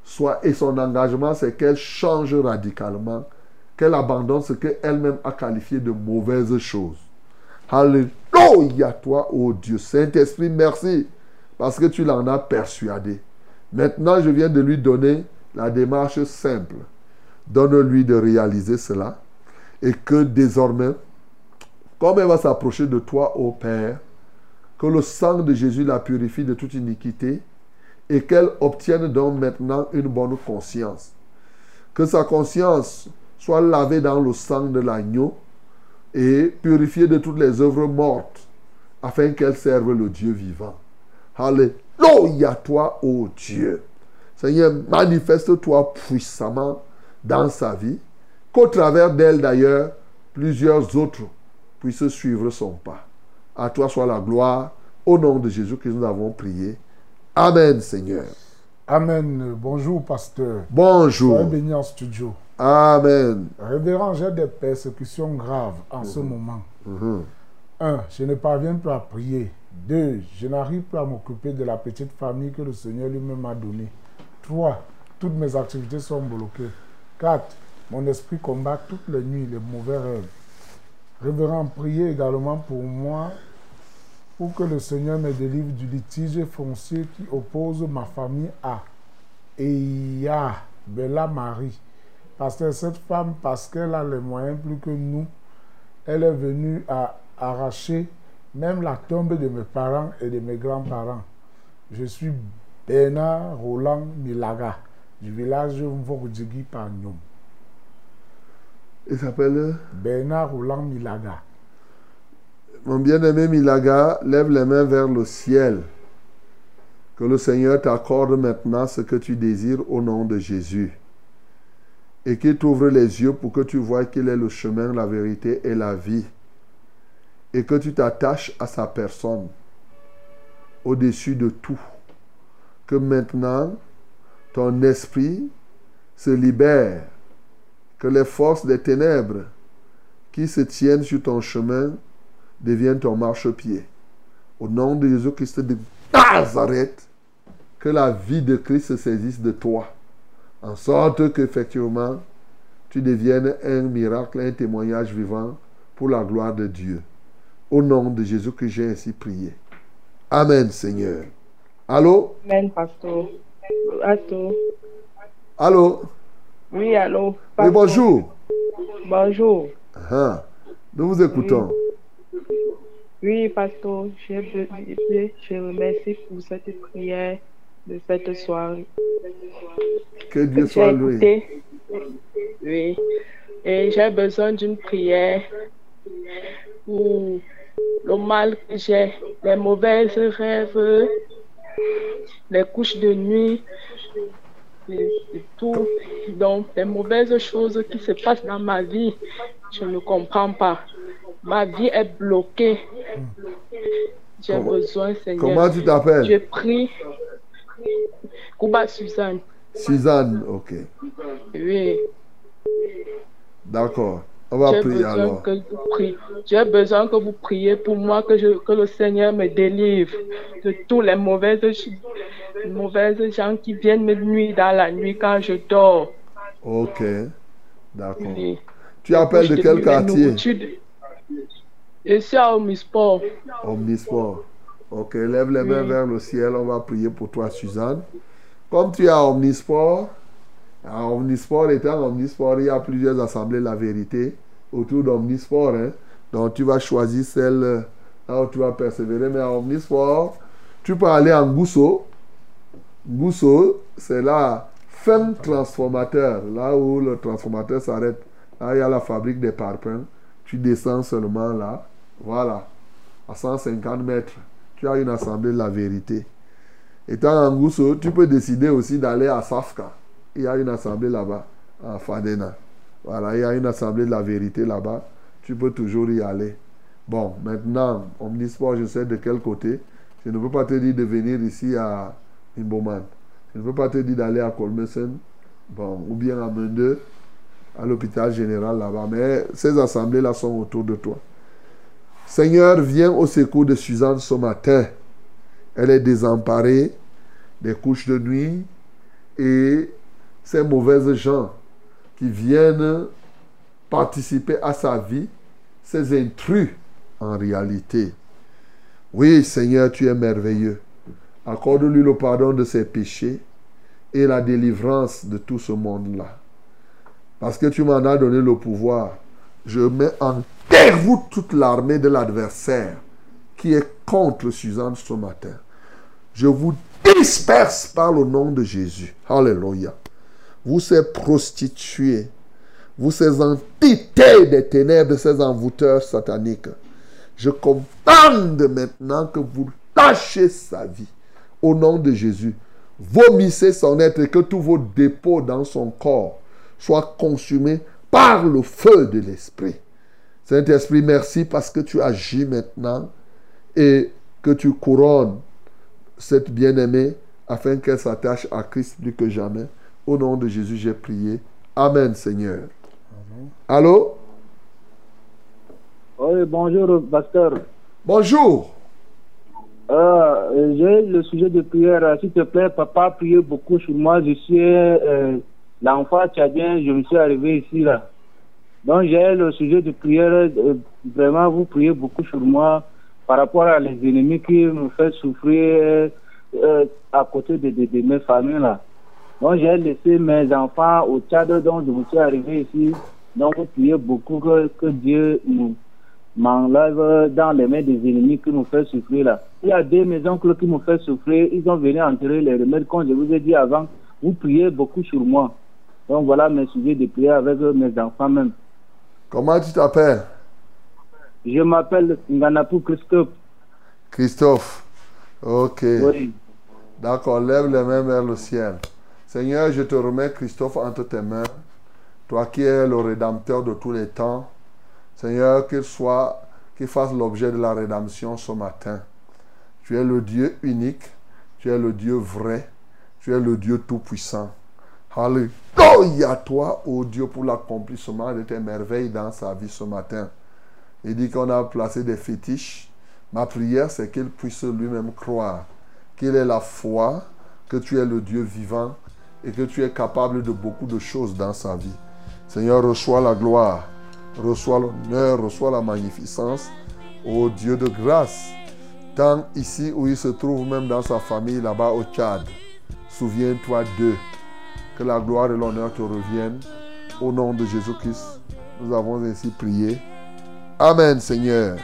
soit et son engagement, c'est qu'elle change radicalement, qu'elle abandonne ce qu'elle-même a qualifié de mauvaises choses. Alléluia, toi, oh Dieu. Saint-Esprit, merci, parce que tu l'en as persuadé. Maintenant, je viens de lui donner la démarche simple. Donne-lui de réaliser cela et que désormais, comme elle va s'approcher de toi, ô Père, que le sang de Jésus la purifie de toute iniquité et qu'elle obtienne donc maintenant une bonne conscience. Que sa conscience soit lavée dans le sang de l'agneau et purifiée de toutes les œuvres mortes afin qu'elle serve le Dieu vivant. Alléluia toi, ô Dieu. Seigneur, manifeste-toi puissamment dans sa vie, qu'au travers d'elle d'ailleurs, plusieurs autres puissent suivre son pas. À toi soit la gloire. Au nom de Jésus que nous avons prié. Amen, Seigneur. Amen. Bonjour, pasteur. Bonjour. Soyez béni en studio. Amen. Révérend, j'ai des persécutions graves en ce moment. Mhm. Un, je ne parviens plus à prier. Deux, je n'arrive plus à m'occuper de la petite famille que le Seigneur lui-même m'a donnée. Trois, toutes mes activités sont bloquées. Quatre, mon esprit combat toutes les nuits les mauvais rêves. Révérend, priez également pour moi pour que le Seigneur me délivre du litige foncier qui oppose ma famille à Eya Bella Marie. Parce que cette femme, parce qu'elle a les moyens plus que nous, elle est venue à arracher même la tombe de mes parents et de mes grands-parents. Je suis Bernard Roland Milaga du village Mvorodjigi Pagnon. Il s'appelle Bernard Roland Milaga. Mon bien-aimé Milaga, lève les mains vers le ciel. Que le Seigneur t'accorde maintenant ce que tu désires au nom de Jésus. Et qu'il t'ouvre les yeux pour que tu vois qu'il est le chemin, la vérité et la vie. Et que tu t'attaches à sa personne au-dessus de tout. Que maintenant, ton esprit se libère. Que les forces des ténèbres qui se tiennent sur ton chemin deviennent ton marchepied. Au nom de Jésus-Christ de Nazareth, que la vie de Christ se saisisse de toi. En sorte qu'effectivement, tu deviennes un miracle, un témoignage vivant pour la gloire de Dieu. Au nom de Jésus que j'ai ainsi prié. Amen, Seigneur. Allô? Amen, pasteur. Allô? Allô? Oui, allô? Oui, bonjour. Bonjour. Ah, nous vous écoutons. Oui, pasteur, je, remercie pour cette prière de cette soirée. Que Dieu soit loué. Oui. Et j'ai besoin d'une prière pour le mal que j'ai, les mauvaises rêves, les couches de nuit, et, et tout. Donc, les mauvaises choses qui se passent dans ma vie, je ne comprends pas. Ma vie est bloquée. J'ai Comment- besoin, Seigneur. comment tu t'appelles? Je prie. Kuba Suzanne. Suzanne, ok. Oui. D'accord. On va prier alors. J'ai besoin que vous priez pour moi, que, je, que le Seigneur me délivre de tous les mauvaises, mauvaises gens qui viennent me nuire dans la nuit quand je dors. Ok. D'accord. Oui. Tu appelles de quel quartier? Je suis à Omnisport. Omnisport. Ok, lève les mains vers le ciel. On va prier pour toi, Suzanne. Comme tu es à Omnisport, à Omnisport étant Omnisport, il y a plusieurs assemblées de la vérité autour d'Omnisport. Hein. Donc tu vas choisir celle euh, là où tu vas persévérer. Mais à Omnisport, tu peux aller en Gousso. Gousso, c'est la fin transformateur, là où le transformateur s'arrête. Là, il y a la fabrique des parpaings. Tu descends seulement là. Voilà. À 150 mètres, tu as une assemblée de la vérité. Étant en Gousso, tu peux décider aussi d'aller à Safka. Il y a une assemblée là-bas, à Fadena. Voilà, il y a une assemblée de la vérité là-bas. Tu peux toujours y aller. Bon, maintenant, Omnisport, je sais de quel côté. Je ne peux pas te dire de venir ici à Imboman. Je ne peux pas te dire d'aller à Colmesen, bon, ou bien à Mende, à l'hôpital général là-bas. Mais ces assemblées-là sont autour de toi. Seigneur, viens au secours de Suzanne ce matin. Elle est désemparée des couches de nuit et ces mauvaises gens qui viennent participer à sa vie, ces intrus en réalité. Oui, Seigneur, tu es merveilleux. Accorde-lui le pardon de ses péchés et la délivrance de tout ce monde-là. Parce que tu m'en as donné le pouvoir. Je mets en déroute toute l'armée de l'adversaire qui est contre Suzanne ce matin. Je vous disperse par le nom de Jésus. Alléluia. Vous ces prostituées, vous ces entités des ténèbres, ces envoûteurs sataniques, je commande maintenant que vous lâchez sa vie. Au nom de Jésus, vomissez son être et que tous vos dépôts dans son corps soient consumés par le feu de l'Esprit. Saint-Esprit, merci parce que tu agis maintenant et que tu couronnes cette bien-aimée afin qu'elle s'attache à Christ plus que jamais. Au nom de Jésus, j'ai prié. Amen, Seigneur. Allô? Oui, bonjour, pasteur. Bonjour. Euh, J'ai le sujet de prière. S'il te plaît, papa, priez beaucoup sur moi. Je suis euh, l'enfant tchadien. Je me suis arrivé ici, là. Donc, j'ai le sujet de prière. euh, vraiment, vous priez beaucoup sur moi par rapport à les ennemis qui me font souffrir euh, à côté de, de, de mes familles, là. Donc, j'ai laissé mes enfants au Tchad, donc je me suis arrivé ici. Donc, vous priez beaucoup que, que Dieu nous m'enlève dans les mains des ennemis qui nous fait souffrir là. Il y a deux mes oncles qui me fait souffrir. Ils ont venu enterrer les remèdes. Comme je vous ai dit avant, vous priez beaucoup sur moi. Donc voilà mes sujets de prière avec mes enfants même. Comment tu t'appelles? Je m'appelle Nganapou Christophe. Christophe. Ok. Oui. D'accord, lève les mains vers le ciel. Seigneur, je te remets Christophe entre tes mains. Toi qui es le rédempteur de tous les temps. Seigneur, qu'il soit, qu'il fasse l'objet de la rédemption ce matin. Tu es le Dieu unique. Tu es le Dieu vrai. Tu es le Dieu tout-puissant. Alléluia toi, ô Dieu, pour l'accomplissement de tes merveilles dans sa vie ce matin. Il dit qu'on a placé des fétiches. Ma prière, c'est qu'il puisse lui-même croire qu'il ait la foi, que tu es le Dieu vivant et que tu es capable de beaucoup de choses dans sa vie. Seigneur, reçois la gloire, reçois l'honneur, reçois la magnificence. Ô Dieu de grâce, tant ici où il se trouve, même dans sa famille là-bas au Tchad, souviens-toi d'eux. Que la gloire et l'honneur te reviennent. Au nom de Jésus-Christ, nous avons ainsi prié. Amen, Seigneur.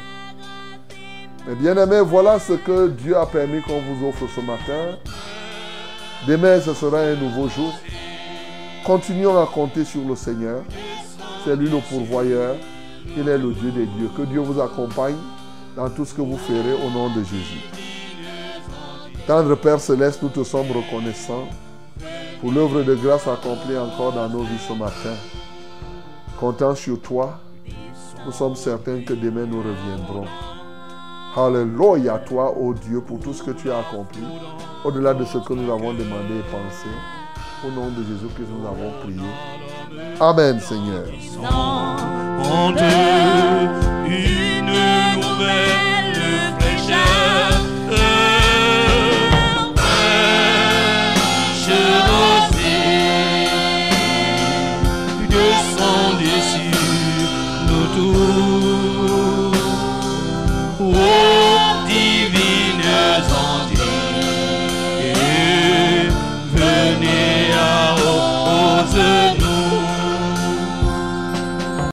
Mes bien-aimés, voilà ce que Dieu a permis qu'on vous offre ce matin. Demain, ce sera un nouveau jour. Continuons à compter sur le Seigneur. C'est lui le pourvoyeur. Il est le Dieu des dieux. Que Dieu vous accompagne dans tout ce que vous ferez au nom de Jésus. Tendre Père Céleste, nous te sommes reconnaissants pour l'œuvre de grâce accomplie encore dans nos vies ce matin. Comptant sur toi, nous sommes certains que demain nous reviendrons. Alléluia à toi, ô Dieu, pour tout ce que tu as accompli, au-delà de ce que nous avons demandé et pensé. Au nom de Jésus que nous avons prié. Amen, Seigneur.